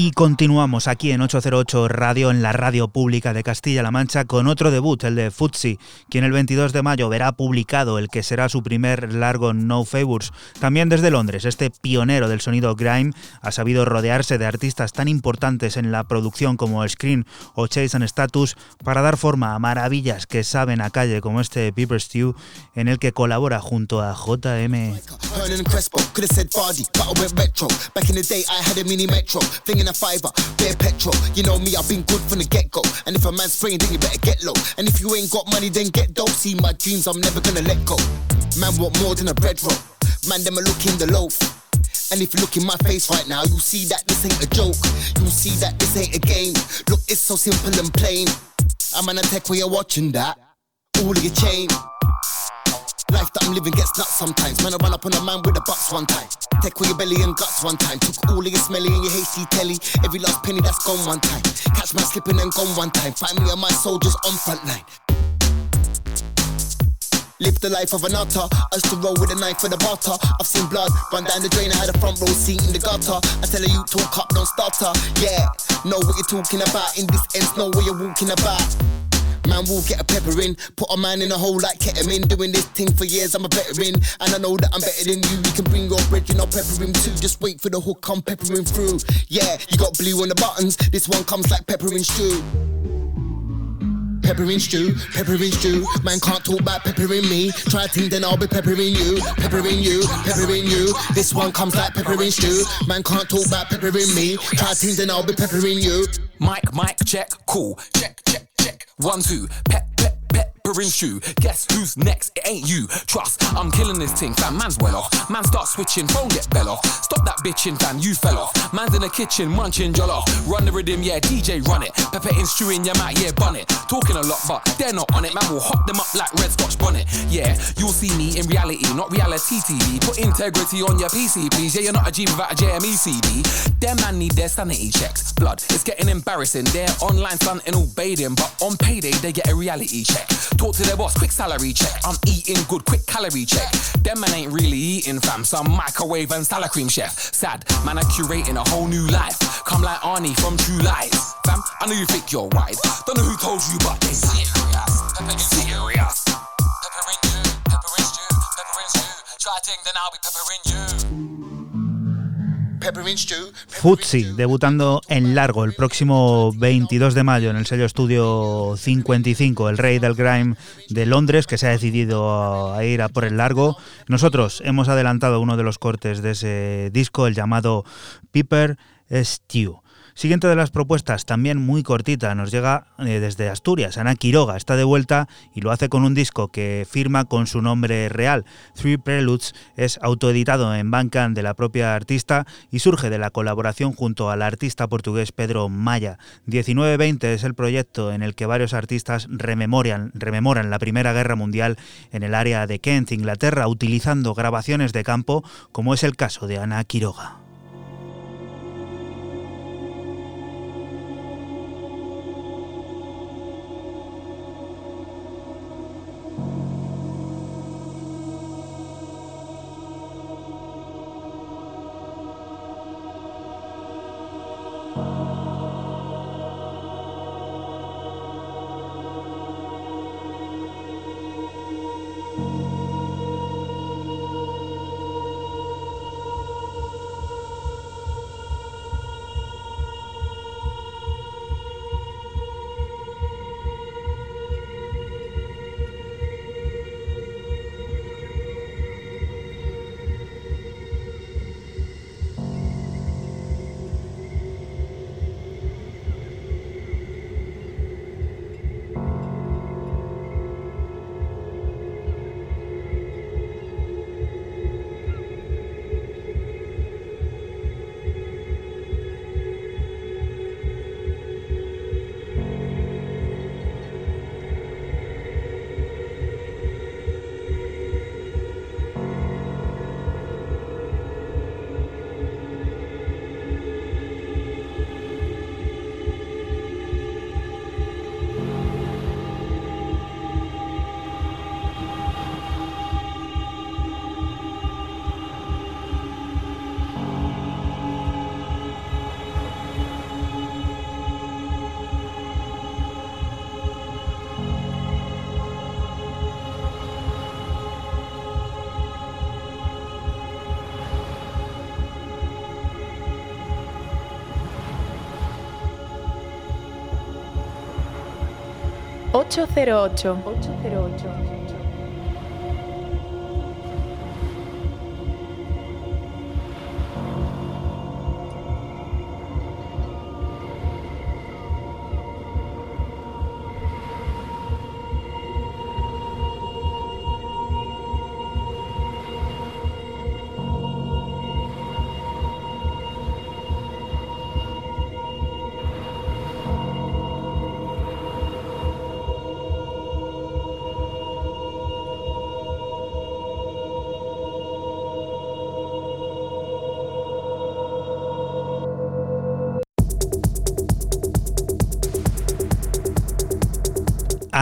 Y continuamos aquí en 808 Radio, en la radio pública de Castilla-La Mancha, con otro debut, el de Futsi, quien el 22 de mayo verá publicado el que será su primer largo No Favors. También desde Londres, este pionero del sonido grime ha sabido rodearse de artistas tan importantes en la producción como Screen o Chase and Status para dar forma a maravillas que saben a calle como este People Stew, en el que colabora junto a JM. A fiver, bare petrol. You know me, I've been good from the get go. And if a man's spraying, then you better get low. And if you ain't got money, then get dope. See my dreams, I'm never gonna let go. Man want more than a bread roll. Man, them a look in the loaf. And if you look in my face right now, you'll see that this ain't a joke. You'll see that this ain't a game. Look, it's so simple and plain. I'm on a tech where you're watching that. All of your chain. Life that I'm living gets nuts sometimes. Man, I run up on a man with a bucks one time. Take away your belly and guts one time. Took all of your smelly and your hasty telly. Every last penny that's gone one time. Catch my slipping and gone one time. Find me and my soldiers on front line. Live the life of an otter. Used to roll with a knife for the butter. I've seen blood run down the drain. I had a front row seat in the gutter. I tell her you talk up, don't stutter. Yeah, know what you're talking about. In this end, know what you're walking about. Man will get a pepper in, put a man in a hole like ketamine. Doing this thing for years, I'm a veteran, and I know that I'm better than you. You can bring your bread, you know, pepper too. Just wait for the hook, I'm peppering through. Yeah, you got blue on the buttons, this one comes like pepper and stew. Peppering stew, peppering stew. Man can't talk about peppering me. Try a thing, then I'll be peppering you. Peppering you, peppering you. This one comes like peppering stew. Man can't talk about peppering me. Try a thing, then I'll be peppering you. Mike, Mike, check, cool. Check, check, check. One, two, pep, shoe. Guess who's next? It ain't you. Trust, I'm killing this thing, fam. Man's well off. Man start switching, phone get bell off. Stop that bitching, fam. You fell off. Man's in the kitchen, munching jollof. Run the rhythm, yeah. DJ run it. Pepper in stew in your mouth, yeah. Bun it. Talking a lot, but they're not on it. Man will hop them up like red scotch bonnet. Yeah, you'll see me in reality, not reality TV. Put integrity on your PC, please. Yeah, you're not a G without a JME CD. Them man need their sanity checks. Blood, it's getting embarrassing. They're online stunting all bathing, but on payday they get a reality check. Talk to their boss, quick salary check. I'm eating good, quick calorie check. Them man ain't really eating fam, some microwave and salad cream chef. Sad, man, I'm curating a whole new life. Come like Arnie from True Lies. Fam, I know you think you're wide. Don't know who told you, but they serious. Serious. Peppering you, pepper peppering stew, peppering stew. Try a thing, then I'll be peppering you. Futsi, debutando en largo el próximo 22 de mayo en el sello estudio 55, el rey del grime de Londres, que se ha decidido a ir a por el largo. Nosotros hemos adelantado uno de los cortes de ese disco, el llamado Piper Stew. Siguiente de las propuestas, también muy cortita, nos llega eh, desde Asturias. Ana Quiroga está de vuelta y lo hace con un disco que firma con su nombre real. Three Preludes es autoeditado en Bandcamp de la propia artista y surge de la colaboración junto al artista portugués Pedro Maya. 1920 es el proyecto en el que varios artistas rememoran, rememoran la Primera Guerra Mundial en el área de Kent, Inglaterra, utilizando grabaciones de campo, como es el caso de Ana Quiroga. 808. 808.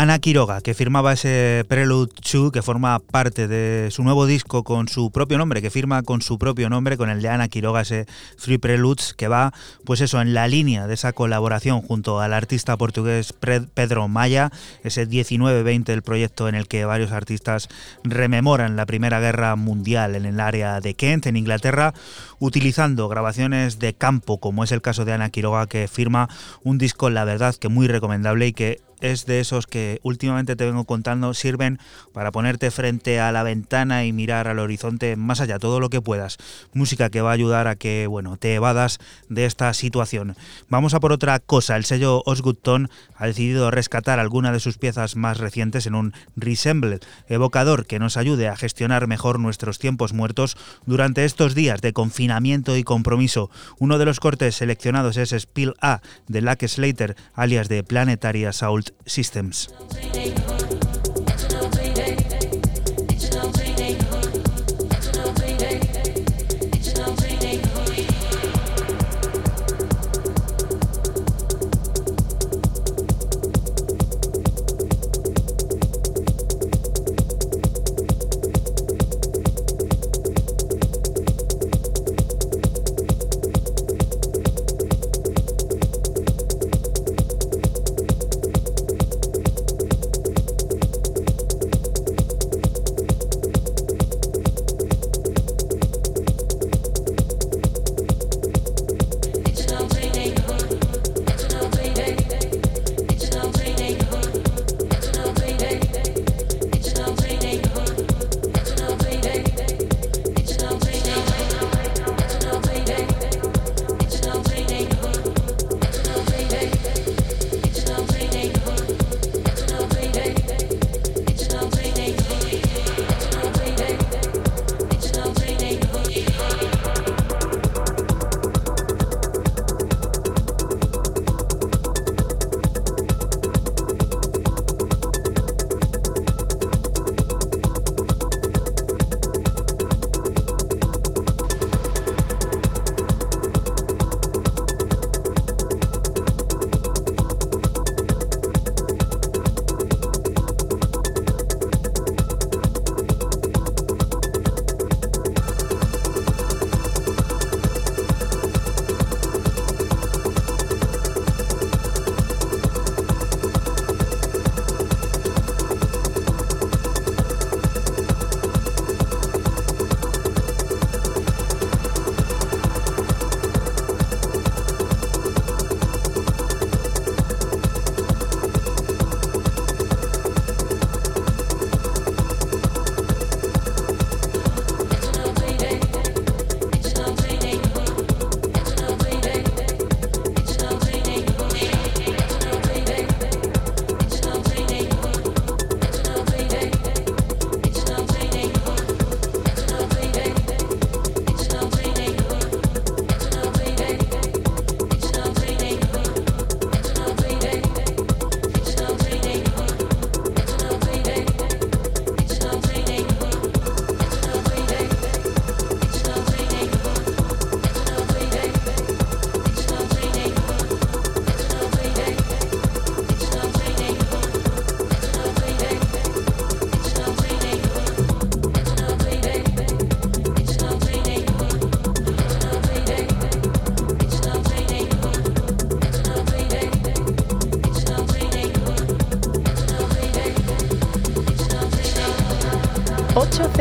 Ana Quiroga, que firmaba ese Prelude 2, que forma parte de su nuevo disco con su propio nombre, que firma con su propio nombre, con el de Ana Quiroga, ese Three Preludes, que va, pues eso, en la línea de esa colaboración junto al artista portugués Pedro Maya, ese 19-20 el proyecto en el que varios artistas rememoran la Primera Guerra Mundial en el área de Kent, en Inglaterra, utilizando grabaciones de campo, como es el caso de Ana Quiroga, que firma un disco, la verdad, que muy recomendable y que es de esos que últimamente te vengo contando, sirven para ponerte frente a la ventana y mirar al horizonte más allá, todo lo que puedas. Música que va a ayudar a que, bueno, te evadas de esta situación. Vamos a por otra cosa. El sello Osgood Tone ha decidido rescatar alguna de sus piezas más recientes en un resemble evocador que nos ayude a gestionar mejor nuestros tiempos muertos durante estos días de confinamiento y compromiso. Uno de los cortes seleccionados es Spill A de Lack Slater, alias de Planetaria Soul systems.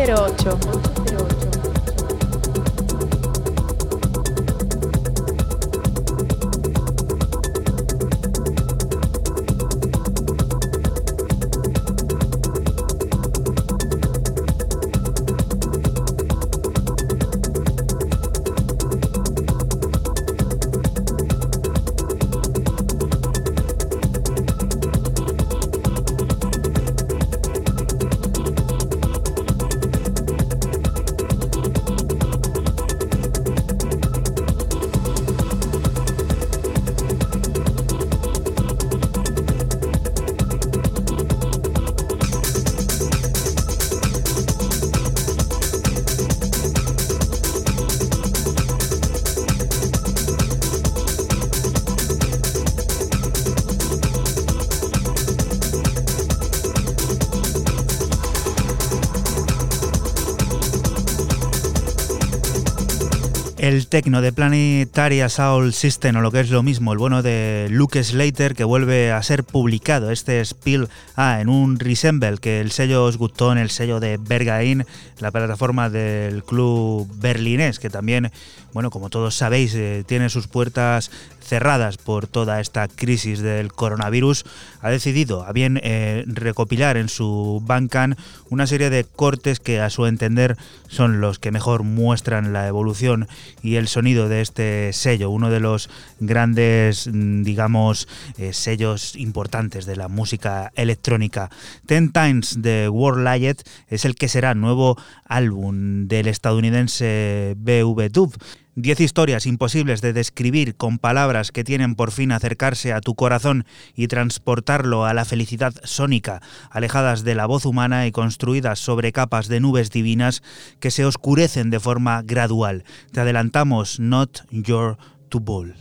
808. El tecno de Planetaria Soul System, o lo que es lo mismo, el bueno de Luke Slater, que vuelve a ser publicado, este Spill A, en un Resemble, que el sello os gustó en el sello de Bergain, la plataforma del club berlinés, que también, bueno, como todos sabéis, eh, tiene sus puertas cerradas por toda esta crisis del coronavirus, ha decidido a bien eh, recopilar en su Bandcamp una serie de cortes que a su entender son los que mejor muestran la evolución y el sonido de este sello, uno de los grandes, mm, digamos, eh, sellos importantes de la música electrónica. Ten Times de World Light es el que será nuevo álbum del estadounidense BV Dub Diez historias imposibles de describir con palabras que tienen por fin acercarse a tu corazón y transportarlo a la felicidad sónica, alejadas de la voz humana y construidas sobre capas de nubes divinas que se oscurecen de forma gradual. Te adelantamos Not Your To Ball.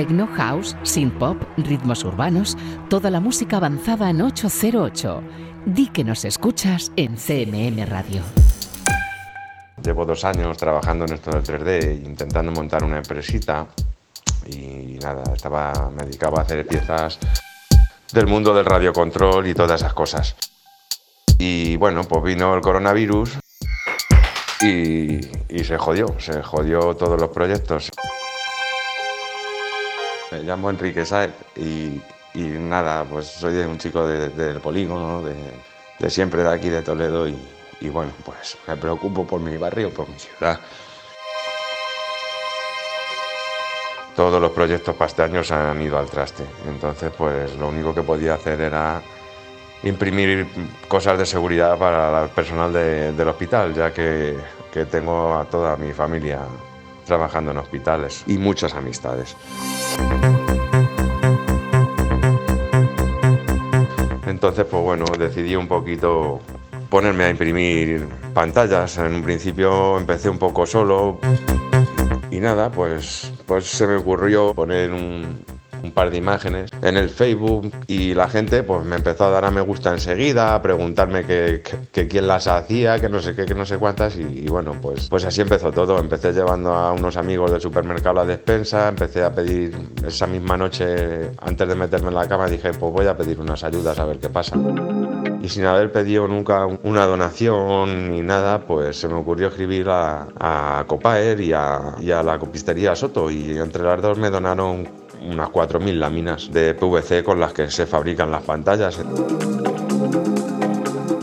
Techno, house, synth pop, ritmos urbanos, toda la música avanzada en 808. Di que nos escuchas en CMM Radio. Llevo dos años trabajando en esto del 3D, intentando montar una empresita y nada, estaba, me dedicaba a hacer piezas del mundo del radiocontrol y todas esas cosas. Y bueno, pues vino el coronavirus y, se jodió, se jodió todos los proyectos. Me llamo Enrique Saez y, nada, pues soy un chico del polígono, de, siempre de aquí de Toledo y, bueno, pues me preocupo por mi barrio, por mi ciudad. Todos los proyectos para este año se han ido al traste. Entonces, pues lo único que podía hacer era imprimir cosas de seguridad para el personal del hospital, ya que, que tengo a toda mi familia trabajando en hospitales y muchas amistades. Entonces, pues bueno, decidí un poquito ponerme a imprimir pantallas. En un principio empecé un poco solo y nada, pues, pues se me ocurrió poner un, un par de imágenes en el Facebook y la gente pues me empezó a dar a me gusta enseguida, a preguntarme que, quién las hacía, que no sé qué, que no sé cuántas y, bueno, pues, pues así empezó todo. Empecé llevando a unos amigos del supermercado a la despensa, empecé a pedir esa misma noche, antes de meterme en la cama, dije pues voy a pedir unas ayudas a ver qué pasa. Y sin haber pedido nunca una donación ni nada, pues se me ocurrió escribir a, a Copaer y a, y a la copistería Soto y entre las dos me donaron unas 4.000 láminas de PVC con las que se fabrican las pantallas.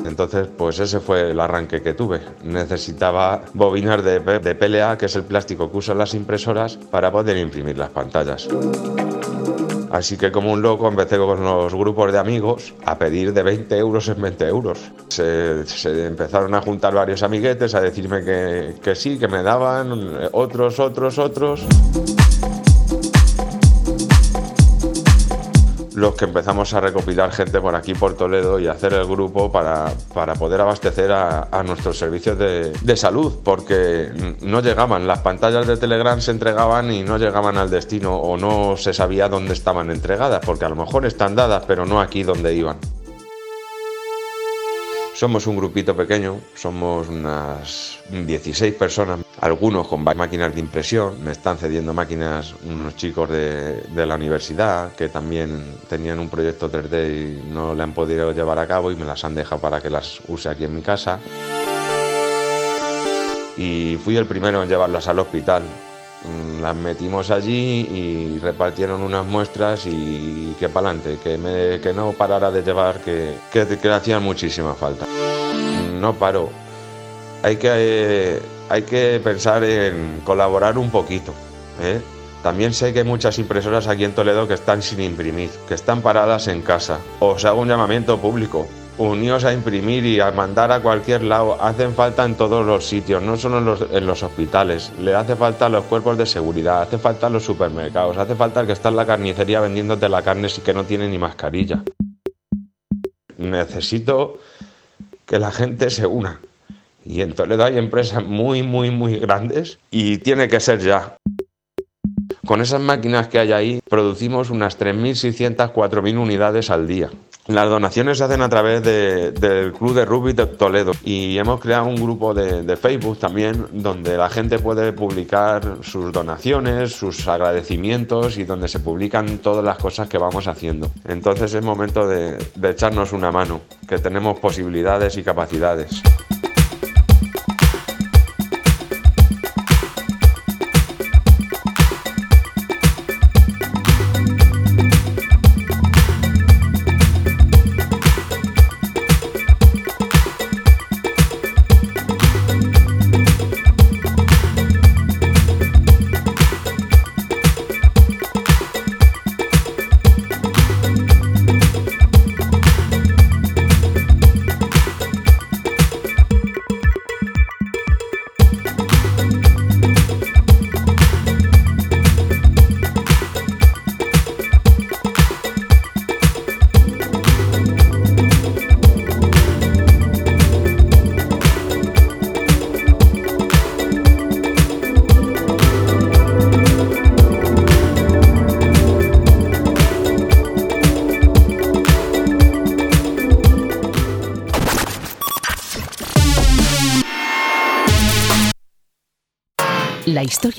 Entonces, pues ese fue el arranque que tuve. Necesitaba bobinas de, de PLA, que es el plástico que usan las impresoras, para poder imprimir las pantallas. Así que como un loco empecé con los grupos de amigos a pedir de 20 euros en 20 euros. Se, empezaron a juntar varios amiguetes a decirme que, que sí, que me daban, otros, otros, otros. Los que empezamos a recopilar gente por aquí, por Toledo, y hacer el grupo para, poder abastecer a, nuestros servicios de, de, salud, porque no llegaban, las pantallas de Telegram se entregaban y no llegaban al destino o no se sabía dónde estaban entregadas, porque a lo mejor están dadas, pero no aquí donde iban. Somos un grupito pequeño, somos unas 16 personas, algunos con máquinas de impresión, me están cediendo máquinas unos chicos de, la universidad que también tenían un proyecto 3D y no le han podido llevar a cabo y me las han dejado para que las use aquí en mi casa. Y fui el primero en llevarlas al hospital, las metimos allí y repartieron unas muestras y que para adelante, que, que no parara de llevar, que, que, hacían muchísima falta. No paró. Hay que, hay que pensar en colaborar un poquito. ¿eh? También sé que hay muchas impresoras aquí en Toledo que están sin imprimir, que están paradas en casa. Os hago un llamamiento público uníos a imprimir y a mandar a cualquier lado. Hacen falta en todos los sitios, no solo en los, hospitales. Le hace falta a los cuerpos de seguridad, hace falta a los supermercados, hace falta el que está en la carnicería vendiéndote la carne que no tiene ni mascarilla. Necesito que la gente se una. Y en Toledo hay empresas muy, muy, muy grandes y tiene que ser ya. Con esas máquinas que hay ahí, producimos unas 3.600, 4.000 unidades al día. Las donaciones se hacen a través del Club de Rugby de Toledo y hemos creado un grupo de, Facebook también donde la gente puede publicar sus donaciones, sus agradecimientos y donde se publican todas las cosas que vamos haciendo. Entonces es momento de echarnos una mano, que tenemos posibilidades y capacidades.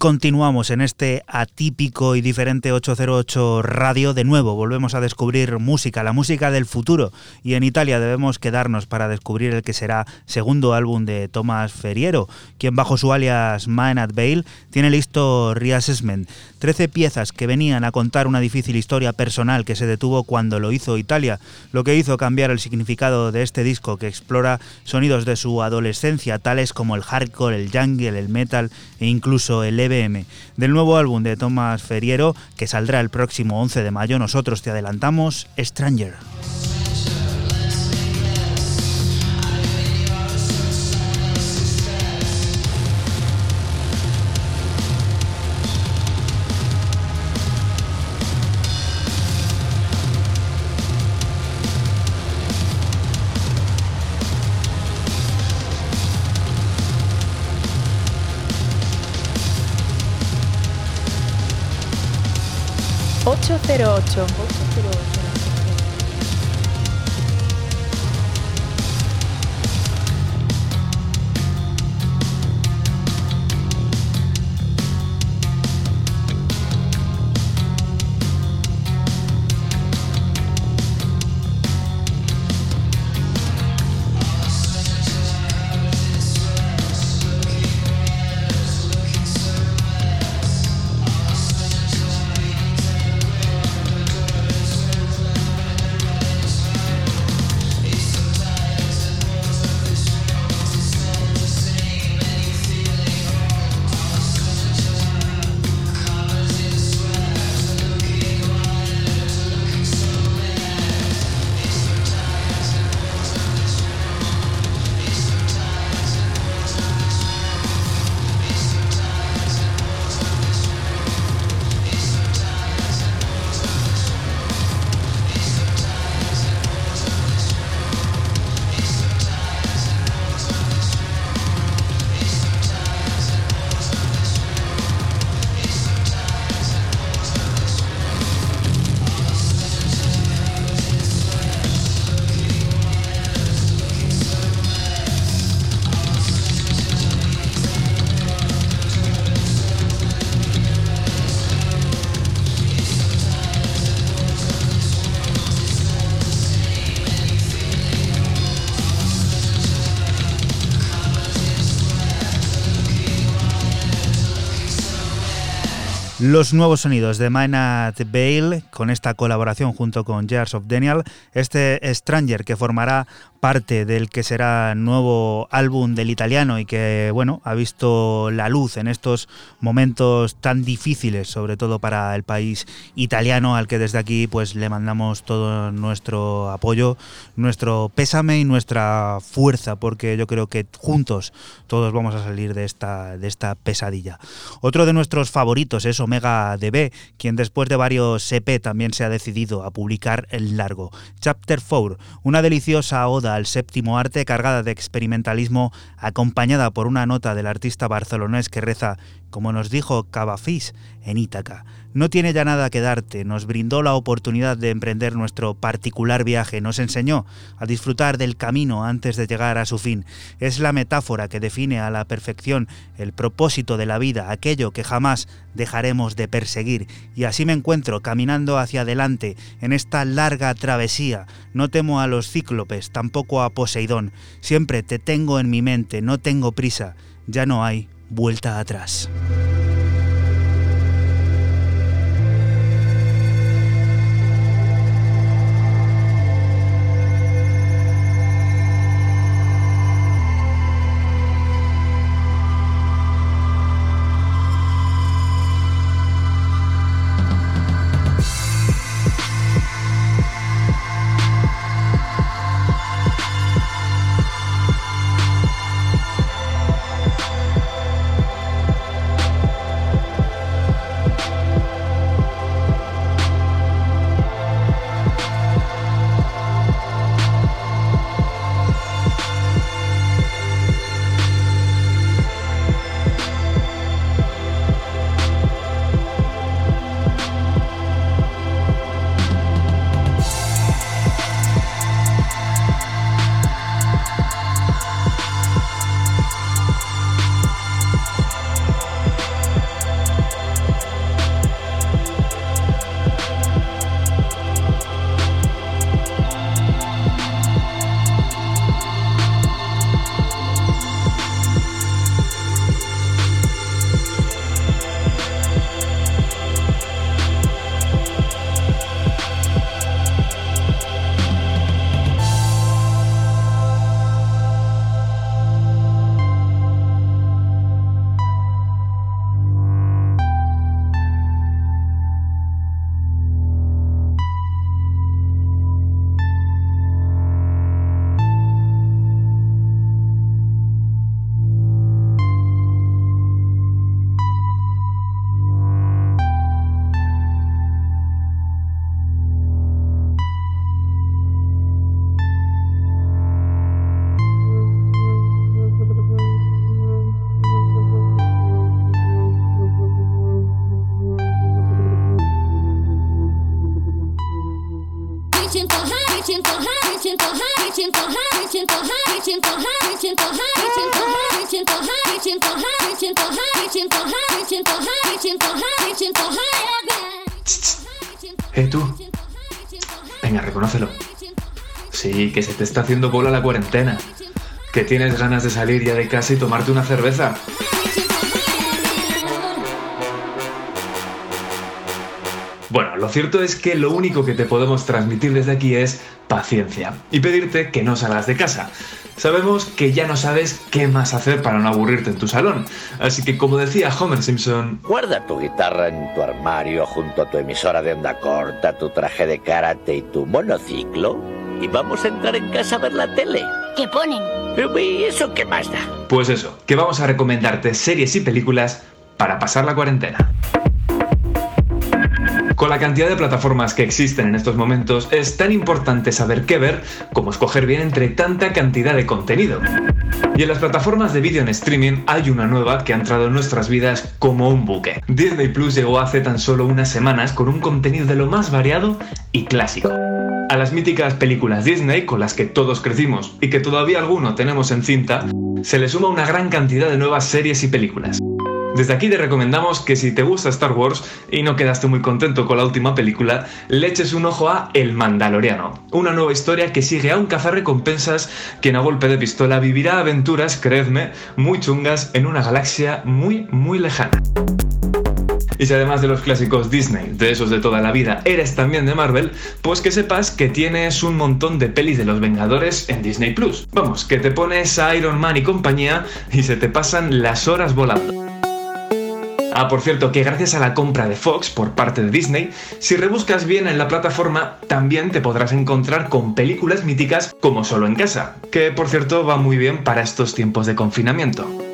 Continuamos en este atípico y diferente 808 Radio. De nuevo, volvemos a descubrir música, la música del futuro. Y en Italia debemos quedarnos para descubrir el que será segundo álbum de Thomas Ferriero, quien bajo su alias Maynard Bale tiene listo Reassessment. Trece piezas que venían a contar una difícil historia personal que se detuvo cuando lo hizo Italia, lo que hizo cambiar el significado de este disco que explora sonidos de su adolescencia, tales como el hardcore, el jungle, el metal e incluso el Del nuevo álbum de Thomas Ferriero, que saldrá el próximo 11 de mayo, nosotros te adelantamos Stranger. 808. Los nuevos sonidos de Maynard Bale con esta colaboración junto con Jars of Daniel, este Stranger que formará parte del que será nuevo álbum del italiano y que bueno ha visto la luz en estos momentos tan difíciles sobre todo para el país italiano al que desde aquí pues le mandamos todo nuestro apoyo nuestro pésame y nuestra fuerza porque yo creo que juntos todos vamos a salir de esta de esta pesadilla. Otro de nuestros favoritos es Omega DB quien después de varios EP también se ha decidido a publicar el largo. Chapter 4 una deliciosa oda al séptimo arte cargada de experimentalismo, acompañada por una nota del artista barcelonés que reza, como nos dijo Cavafis en Ítaca. No tiene ya nada que darte, nos brindó la oportunidad de emprender nuestro particular viaje, nos enseñó a disfrutar del camino antes de llegar a su fin. Es la metáfora que define a la perfección el propósito de la vida, aquello que jamás dejaremos de perseguir. Y así me encuentro caminando hacia adelante en esta larga travesía. No temo a los cíclopes, tampoco a Poseidón. Siempre te tengo en mi mente, no tengo prisa. Ya no hay vuelta atrás. Que se te está haciendo bola la cuarentena. Que tienes ganas de salir ya de casa y tomarte una cerveza. Bueno, lo cierto es que lo único que te podemos transmitir desde aquí es paciencia y pedirte que no salgas de casa. Sabemos que ya no sabes qué más hacer para no aburrirte en tu salón, así que como decía Homer Simpson, guarda tu guitarra en tu armario junto a tu emisora de onda corta, tu traje de karate y tu monociclo y vamos a entrar en casa a ver la tele. ¿Qué ponen? ¿Y eso qué más da? Pues eso, que vamos a recomendarte series y películas para pasar la cuarentena. Con la cantidad de plataformas que existen en estos momentos, es tan importante saber qué ver como escoger bien entre tanta cantidad de contenido. Y en las plataformas de vídeo en streaming hay una nueva que ha entrado en nuestras vidas como un buque. Disney Plus llegó hace tan solo unas semanas con un contenido de lo más variado y clásico. A las míticas películas Disney con las que todos crecimos y que todavía alguno tenemos en cinta, se le suma una gran cantidad de nuevas series y películas. Desde aquí te recomendamos que si te gusta Star Wars y no quedaste muy contento con la última película, le eches un ojo a El Mandaloriano, una nueva historia que sigue a un cazarrecompensas quien a golpe de pistola vivirá aventuras, creedme, muy chungas en una galaxia muy, muy lejana. Y si además de los clásicos Disney, de esos de toda la vida, eres también de Marvel, pues que sepas que tienes un montón de pelis de los Vengadores en Disney Plus. Vamos, que te pones a Iron Man y compañía y se te pasan las horas volando. Ah, por cierto, que gracias a la compra de Fox por parte de Disney, si rebuscas bien en la plataforma, también te podrás encontrar con películas míticas como Solo en Casa, que por cierto va muy bien para estos tiempos de confinamiento.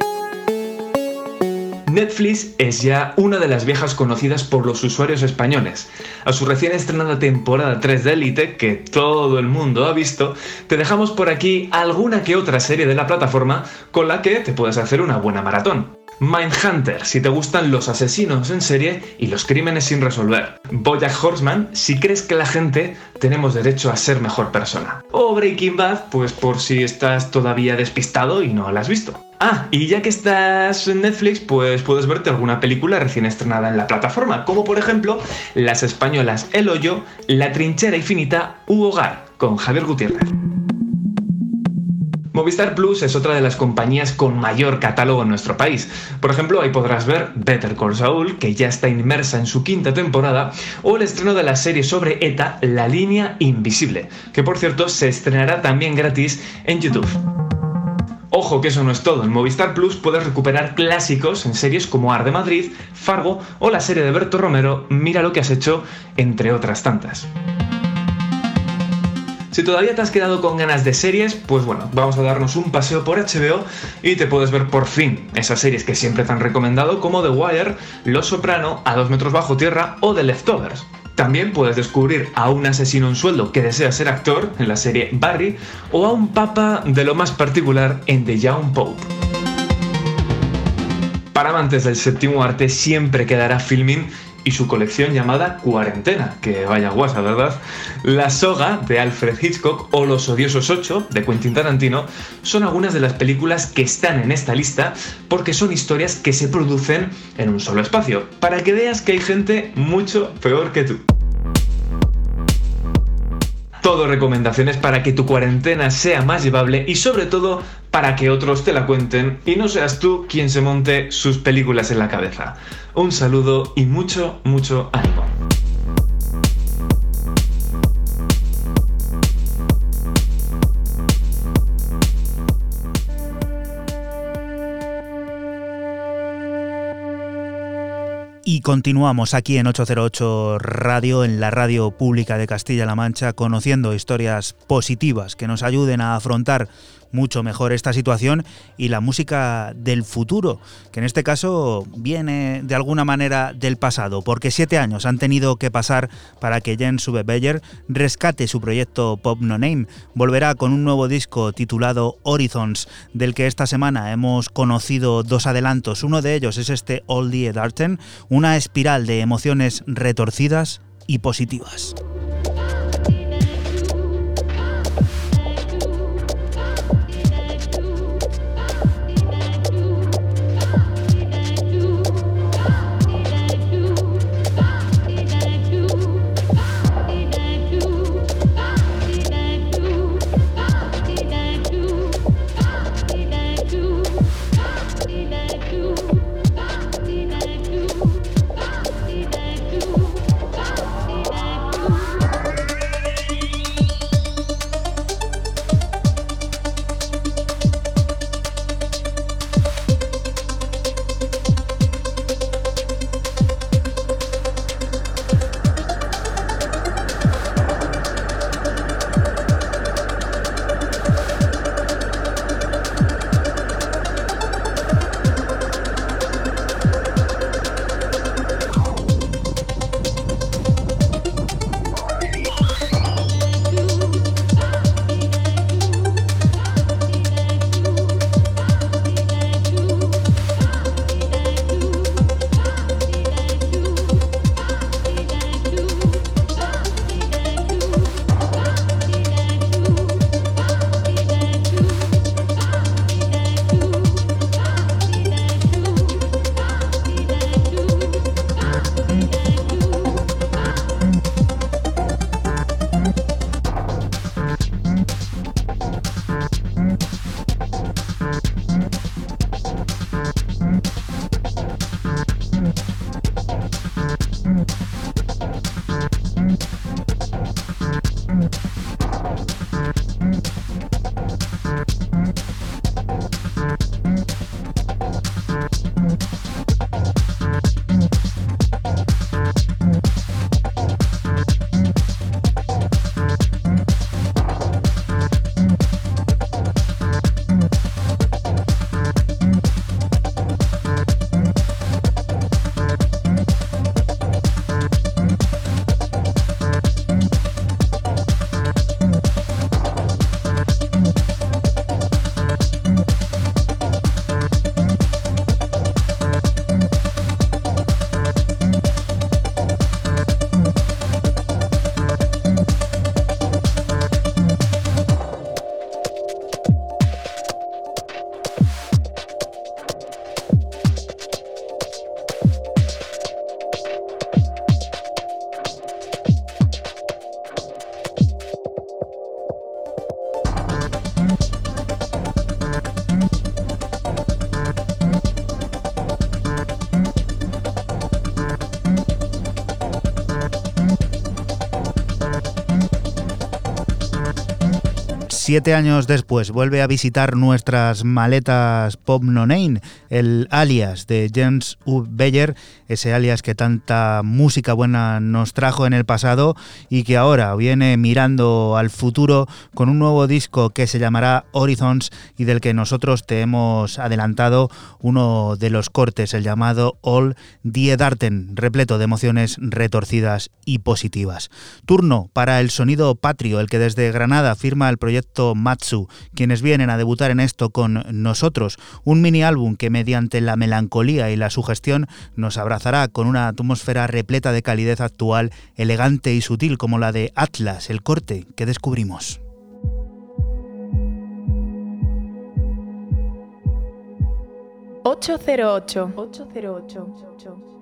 Netflix es ya una de las viejas conocidas por los usuarios españoles. A su recién estrenada temporada 3 de Elite, que todo el mundo ha visto, te dejamos por aquí alguna que otra serie de la plataforma con la que te puedes hacer una buena maratón. Mindhunter, si te gustan los asesinos en serie y los crímenes sin resolver. Bojack Horseman, si crees que la gente tenemos derecho a ser mejor persona. O Breaking Bad, pues por si estás todavía despistado y no la has visto. Ah, y ya que estás en Netflix, pues puedes verte alguna película recién estrenada en la plataforma, como por ejemplo las españolas El Hoyo, La Trinchera Infinita u Hogar, con Javier Gutiérrez. Movistar Plus es otra de las compañías con mayor catálogo en nuestro país. Por ejemplo, ahí podrás ver Better Call Saul, que ya está inmersa en su quinta temporada, o el estreno de la serie sobre ETA, La Línea Invisible, que por cierto se estrenará también gratis en YouTube. Ojo que eso no es todo, en Movistar Plus puedes recuperar clásicos en series como Ar de Madrid, Fargo o la serie de Berto Romero Mira lo que has hecho, entre otras tantas. Si todavía te has quedado con ganas de series, pues bueno, vamos a darnos un paseo por HBO y te puedes ver por fin esas series que siempre te han recomendado como The Wire, Los Soprano, A dos metros bajo tierra o The Leftovers. También puedes descubrir a un asesino en sueldo que desea ser actor en la serie Barry o a un papa de lo más particular en The Young Pope. Para amantes del séptimo arte siempre quedará Filming y su colección llamada Cuarentena, que vaya guasa, ¿verdad? La soga de Alfred Hitchcock o Los odiosos 8 de Quentin Tarantino son algunas de las películas que están en esta lista porque son historias que se producen en un solo espacio, para que veas que hay gente mucho peor que tú. Todo recomendaciones para que tu cuarentena sea más llevable y sobre todo para que otros te la cuenten y no seas tú quien se monte sus películas en la cabeza. Un saludo y mucho, mucho ánimo. Continuamos aquí en 808 Radio, en la radio pública de Castilla-La Mancha, conociendo historias positivas que nos ayuden a afrontar mucho mejor esta situación y la música del futuro, que en este caso viene de alguna manera del pasado, porque siete años han tenido que pasar para que Jens Beyer rescate su proyecto Pop No Name. Volverá con un nuevo disco titulado Horizons, del que esta semana hemos conocido dos adelantos. Uno de ellos es este All Darten, una espiral de emociones retorcidas y positivas. Siete años después vuelve a visitar nuestras maletas Pop No el alias de James U. Beyer, ese alias que tanta música buena nos trajo en el pasado y que ahora viene mirando al futuro con un nuevo disco que se llamará Horizons y del que nosotros te hemos adelantado uno de los cortes, el llamado All Die Darten, repleto de emociones retorcidas y positivas. Turno para el sonido patrio, el que desde Granada firma el proyecto Matsu, quienes vienen a debutar en esto con nosotros, un mini álbum que mediante la melancolía y la sugestión nos abrazará con una atmósfera repleta de calidez actual, elegante y sutil como la de Atlas, el corte que descubrimos. 808 808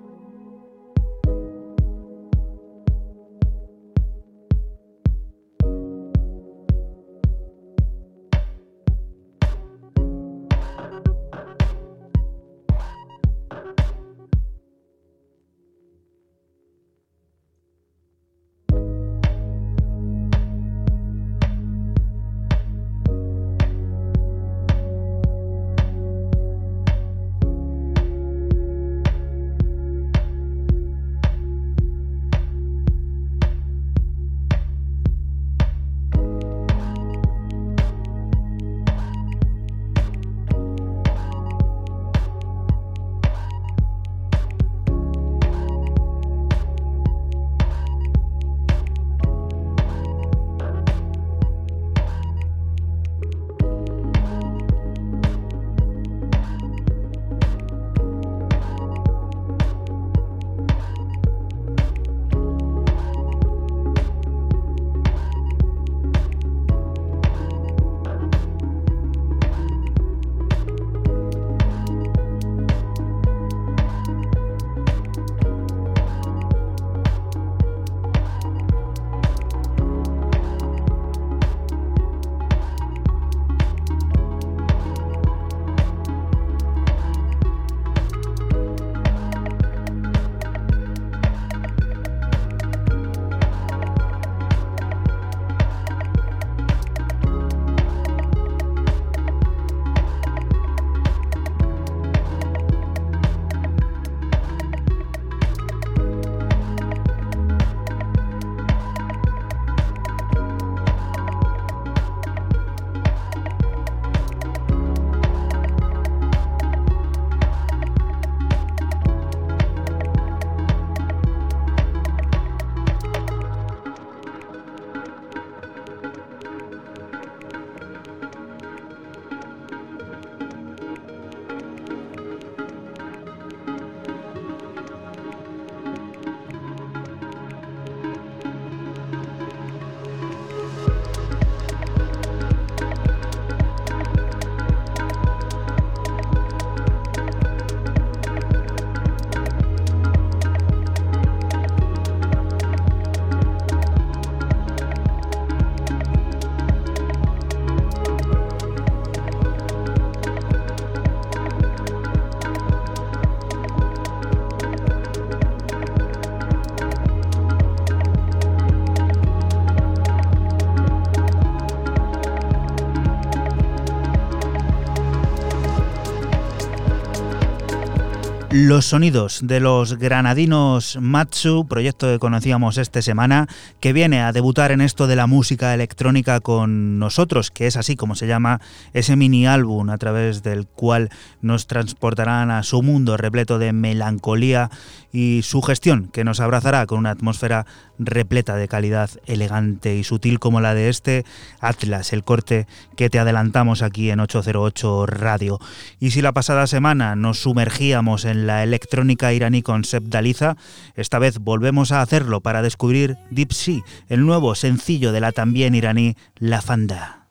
Los sonidos de los granadinos Matsu, proyecto que conocíamos esta semana, que viene a debutar en esto de la música electrónica con nosotros, que es así como se llama ese mini álbum a través del cual nos transportarán a su mundo repleto de melancolía y su gestión, que nos abrazará con una atmósfera repleta de calidad elegante y sutil como la de este Atlas, el corte que te adelantamos aquí en 808 Radio. Y si la pasada semana nos sumergíamos en la electrónica iraní Concept Daliza, esta vez volvemos a hacerlo para descubrir Deep Sea, el nuevo sencillo de la también iraní La Fanda.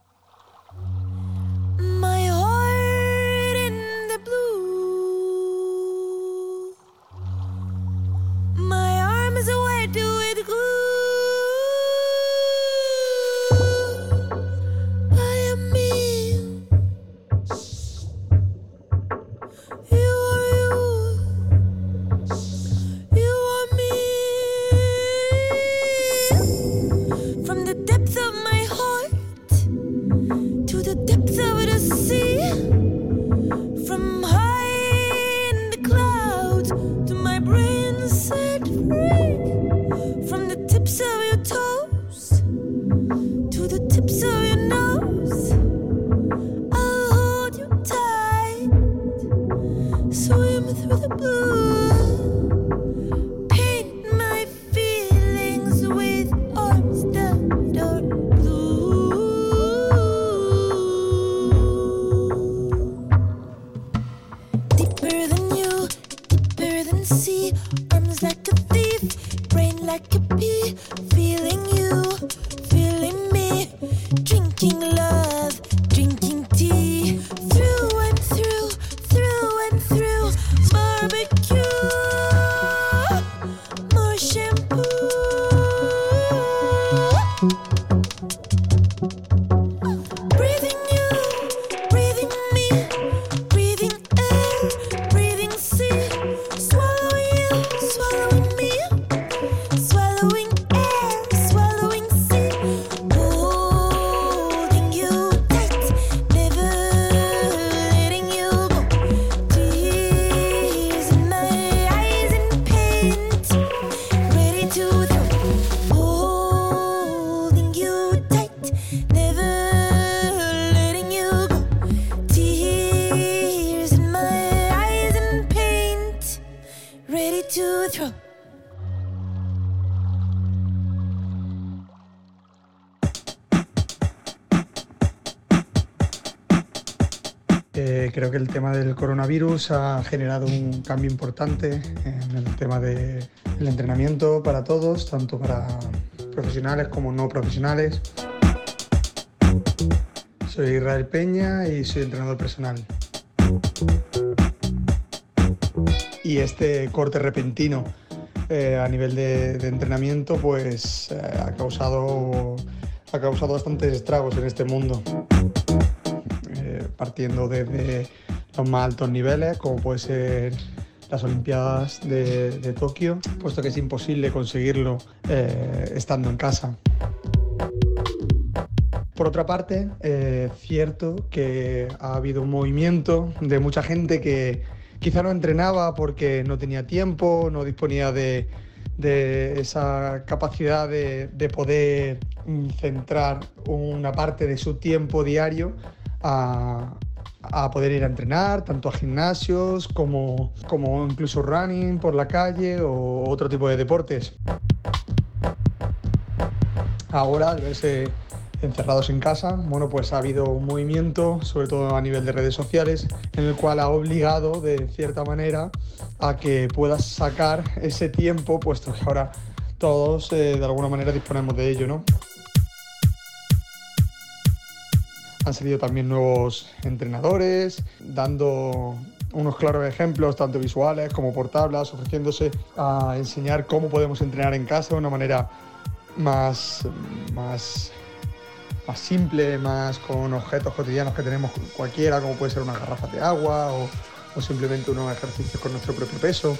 Coronavirus ha generado un cambio importante en el tema del entrenamiento para todos, tanto para profesionales como no profesionales. Soy Israel Peña y soy entrenador personal. Y este corte repentino eh, a nivel de, entrenamiento pues eh, ha, causado, ha causado bastantes estragos en este mundo. Eh, partiendo desde los más altos niveles, como puede ser las Olimpiadas de, Tokio, puesto que es imposible conseguirlo eh, estando en casa. Por otra parte, es cierto que ha habido un movimiento de mucha gente que quizá no entrenaba porque no tenía tiempo, no disponía de, esa capacidad de, poder centrar una parte de su tiempo diario a, a poder ir a entrenar, tanto a gimnasios como, como incluso running por la calle o otro tipo de deportes. Ahora, al verse encerrados en casa, bueno, pues ha habido un movimiento, sobre todo a nivel de redes sociales, en el cual ha obligado de cierta manera a que puedas sacar ese tiempo, puesto que ahora todos eh, de alguna manera disponemos de ello, ¿no? Han salido también nuevos entrenadores, dando unos claros ejemplos, tanto visuales como por tablas, ofreciéndose a enseñar cómo podemos entrenar en casa de una manera más, más, más simple, más con objetos cotidianos que tenemos cualquiera, como puede ser una garrafa de agua o, o simplemente unos ejercicios con nuestro propio peso.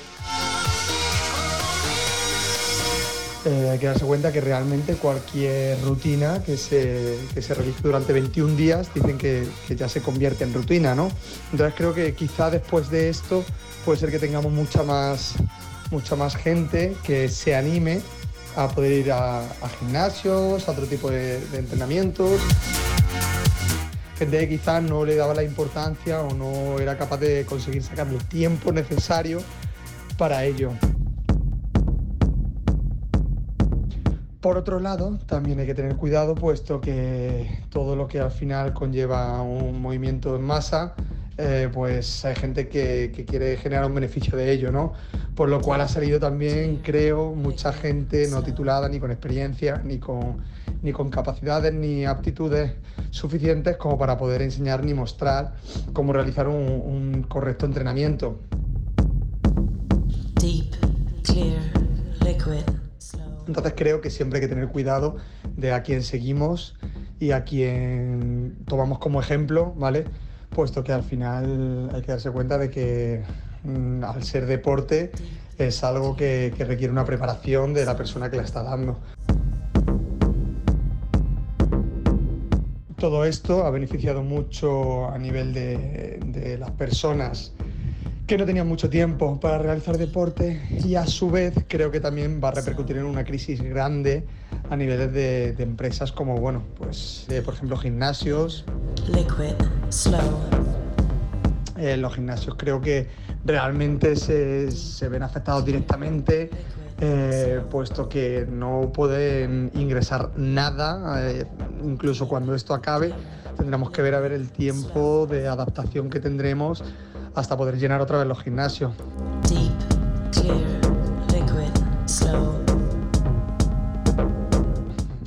Eh, hay que darse cuenta que realmente cualquier rutina que se, que se realice durante 21 días dicen que, que, ya se convierte en rutina, ¿no? Entonces creo que quizá después de esto puede ser que tengamos mucha más, mucha más gente que se anime a poder ir a, gimnasios, a otro tipo de, entrenamientos gente que quizás no le daba la importancia o no era capaz de conseguir sacar el tiempo necesario para ello. Por otro lado, también hay que tener cuidado, puesto que todo lo que al final conlleva un movimiento en masa, eh, pues hay gente que, quiere generar un beneficio de ello, ¿no? Por lo cual ha salido también, creo, mucha gente no titulada, ni con experiencia, ni con, ni con capacidades, ni aptitudes suficientes como para poder enseñar ni mostrar cómo realizar un, un correcto entrenamiento. Deep, clear, liquid. Entonces creo que siempre hay que tener cuidado de a quién seguimos y a quién tomamos como ejemplo, ¿vale? Puesto que al final hay que darse cuenta de que mm, al ser deporte es algo que, requiere una preparación de la persona que la está dando. Todo esto ha beneficiado mucho a nivel de, de las personas que no tenían mucho tiempo para realizar deporte y a su vez creo que también va a repercutir en una crisis grande a niveles de, empresas como, bueno, pues por ejemplo gimnasios. Liquid, slow. Eh, los gimnasios creo que realmente se, se ven afectados directamente eh, puesto que no pueden ingresar nada, eh, incluso cuando esto acabe, tendremos que ver a ver el tiempo de adaptación que tendremos hasta poder llenar otra vez los gimnasios.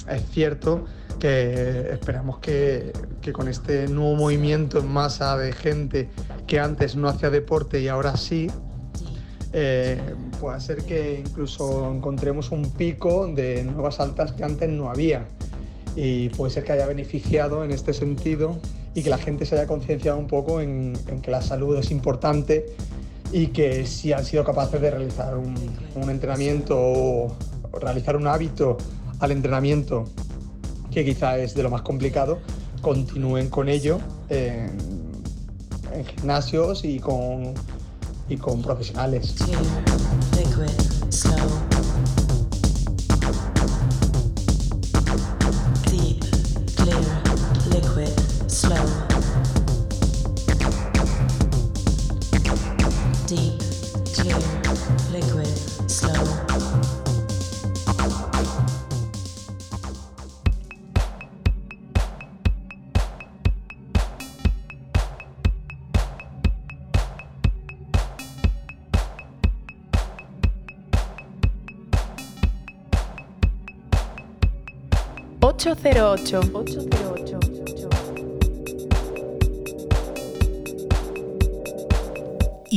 Es cierto que esperamos que, que, con este nuevo movimiento en masa de gente que antes no hacía deporte y ahora sí, eh, puede ser que incluso encontremos un pico de nuevas altas que antes no había. Y puede ser que haya beneficiado en este sentido y que la gente se haya concienciado un poco en, que la salud es importante y que si han sido capaces de realizar un, entrenamiento o realizar un hábito al entrenamiento, que quizá es de lo más complicado, continúen con ello en gimnasios y con y con profesionales. Cero 808.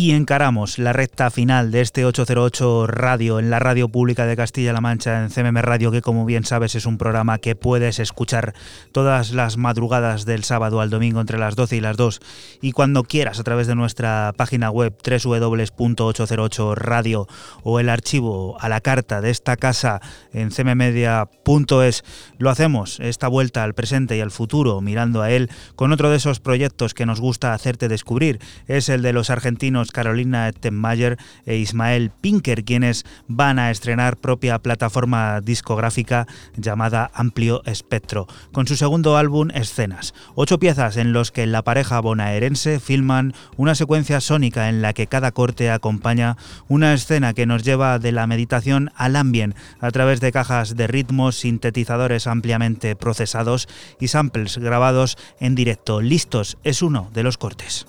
Y encaramos la recta final de este 808 Radio en la radio pública de Castilla-La Mancha en CMM Radio, que como bien sabes es un programa que puedes escuchar todas las madrugadas del sábado al domingo entre las 12 y las 2 y cuando quieras a través de nuestra página web www.808radio o el archivo a la carta de esta casa en cmmedia.es. Lo hacemos esta vuelta al presente y al futuro mirando a él con otro de esos proyectos que nos gusta hacerte descubrir. Es el de los argentinos Carolina Ettenmayer e Ismael Pinker, quienes van a estrenar propia plataforma discográfica llamada Amplio Espectro, con su segundo álbum Escenas. Ocho piezas en los que la pareja bonaerense filman una secuencia sónica en la que cada corte acompaña una escena que nos lleva de la meditación al ambient a través de cajas de ritmos, sintetizadores ampliamente procesados y samples grabados en directo. Listos es uno de los cortes.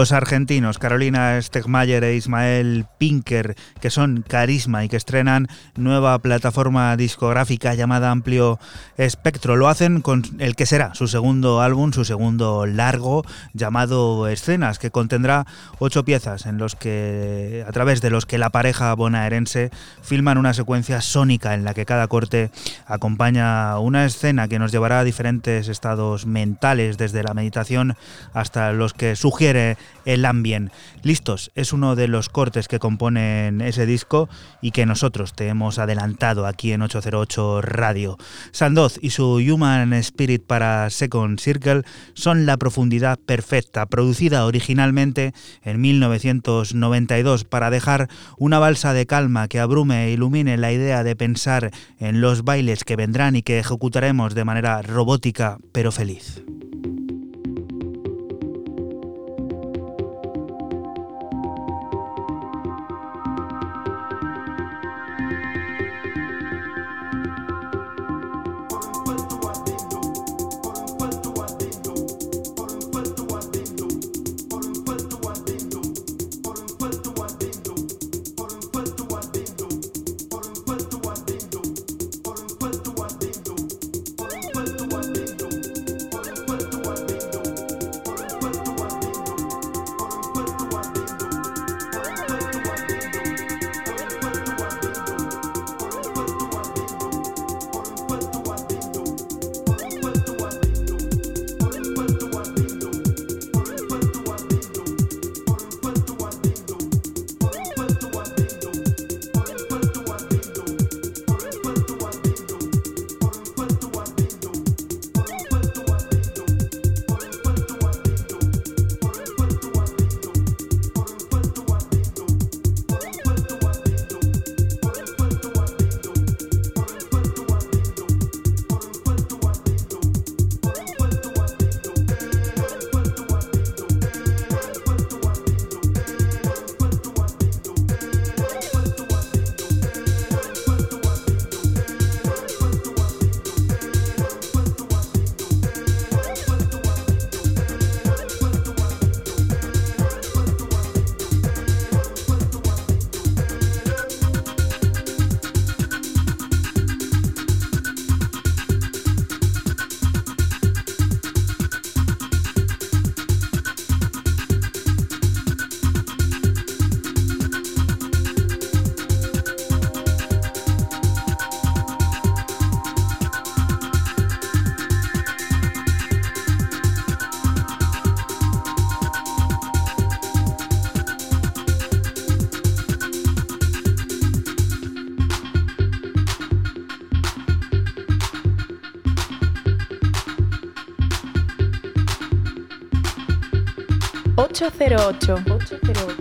Los argentinos Carolina Stegmayer e Ismael Pinker, que son Carisma y que estrenan nueva plataforma discográfica llamada Amplio Espectro, lo hacen con el que será su segundo álbum, su segundo largo llamado Escenas, que contendrá ocho piezas en los que a través de los que la pareja bonaerense filman una secuencia sónica en la que cada corte acompaña una escena que nos llevará a diferentes estados mentales, desde la meditación hasta los que sugiere el ambient. Listos es uno de los cortes que componen ese disco y que nosotros te hemos adelantado aquí en 808 Radio. Sandoz y su Human Spirit para Second Circle son la profundidad perfecta, producida originalmente en 1992 para dejar una balsa de calma que abrume e ilumine la idea de pensar en los bailes que vendrán y que ejecutaremos de manera robótica pero feliz. 808. 808.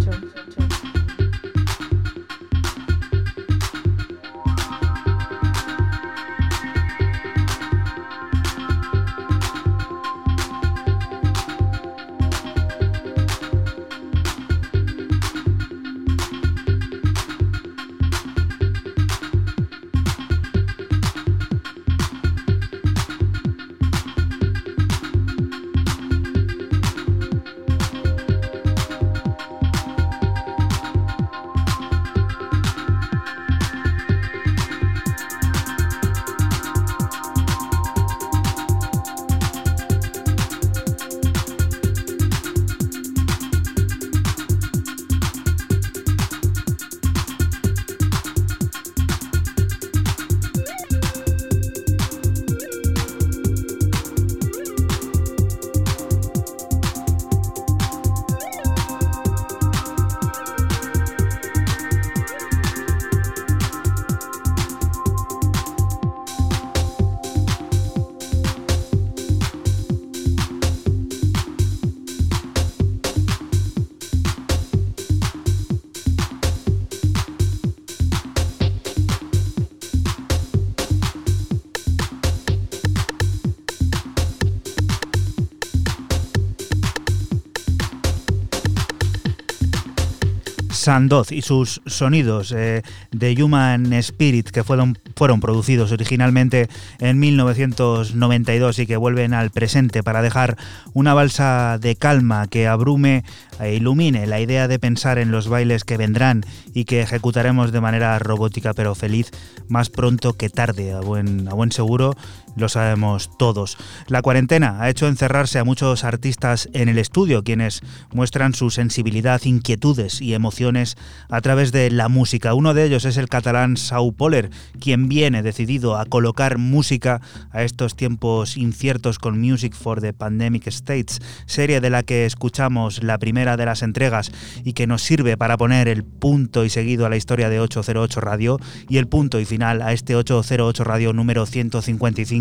Sandoz y sus sonidos eh, de Human Spirit que fueron, fueron producidos originalmente en 1992 y que vuelven al presente para dejar una balsa de calma que abrume e ilumine la idea de pensar en los bailes que vendrán y que ejecutaremos de manera robótica pero feliz más pronto que tarde, a buen, a buen seguro, lo sabemos todos. La cuarentena ha hecho encerrarse a muchos artistas en el estudio, quienes muestran su sensibilidad, inquietudes y emociones a través de la música. Uno de ellos es el catalán Sau Poller, quien viene decidido a colocar música a estos tiempos inciertos con Music for the Pandemic States, serie de la que escuchamos la primera de las entregas y que nos sirve para poner el punto y seguido a la historia de 808 Radio y el punto y final a este 808 Radio número 155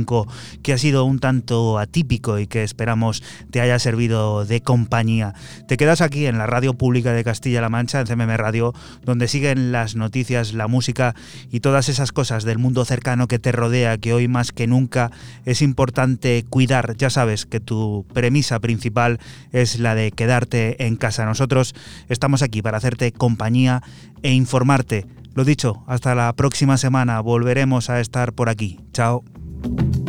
que ha sido un tanto atípico y que esperamos te haya servido de compañía. Te quedas aquí en la radio pública de Castilla-La Mancha, en CMM Radio, donde siguen las noticias, la música y todas esas cosas del mundo cercano que te rodea, que hoy más que nunca es importante cuidar. Ya sabes que tu premisa principal es la de quedarte en casa. Nosotros estamos aquí para hacerte compañía e informarte. Lo dicho, hasta la próxima semana volveremos a estar por aquí. Chao. Bye.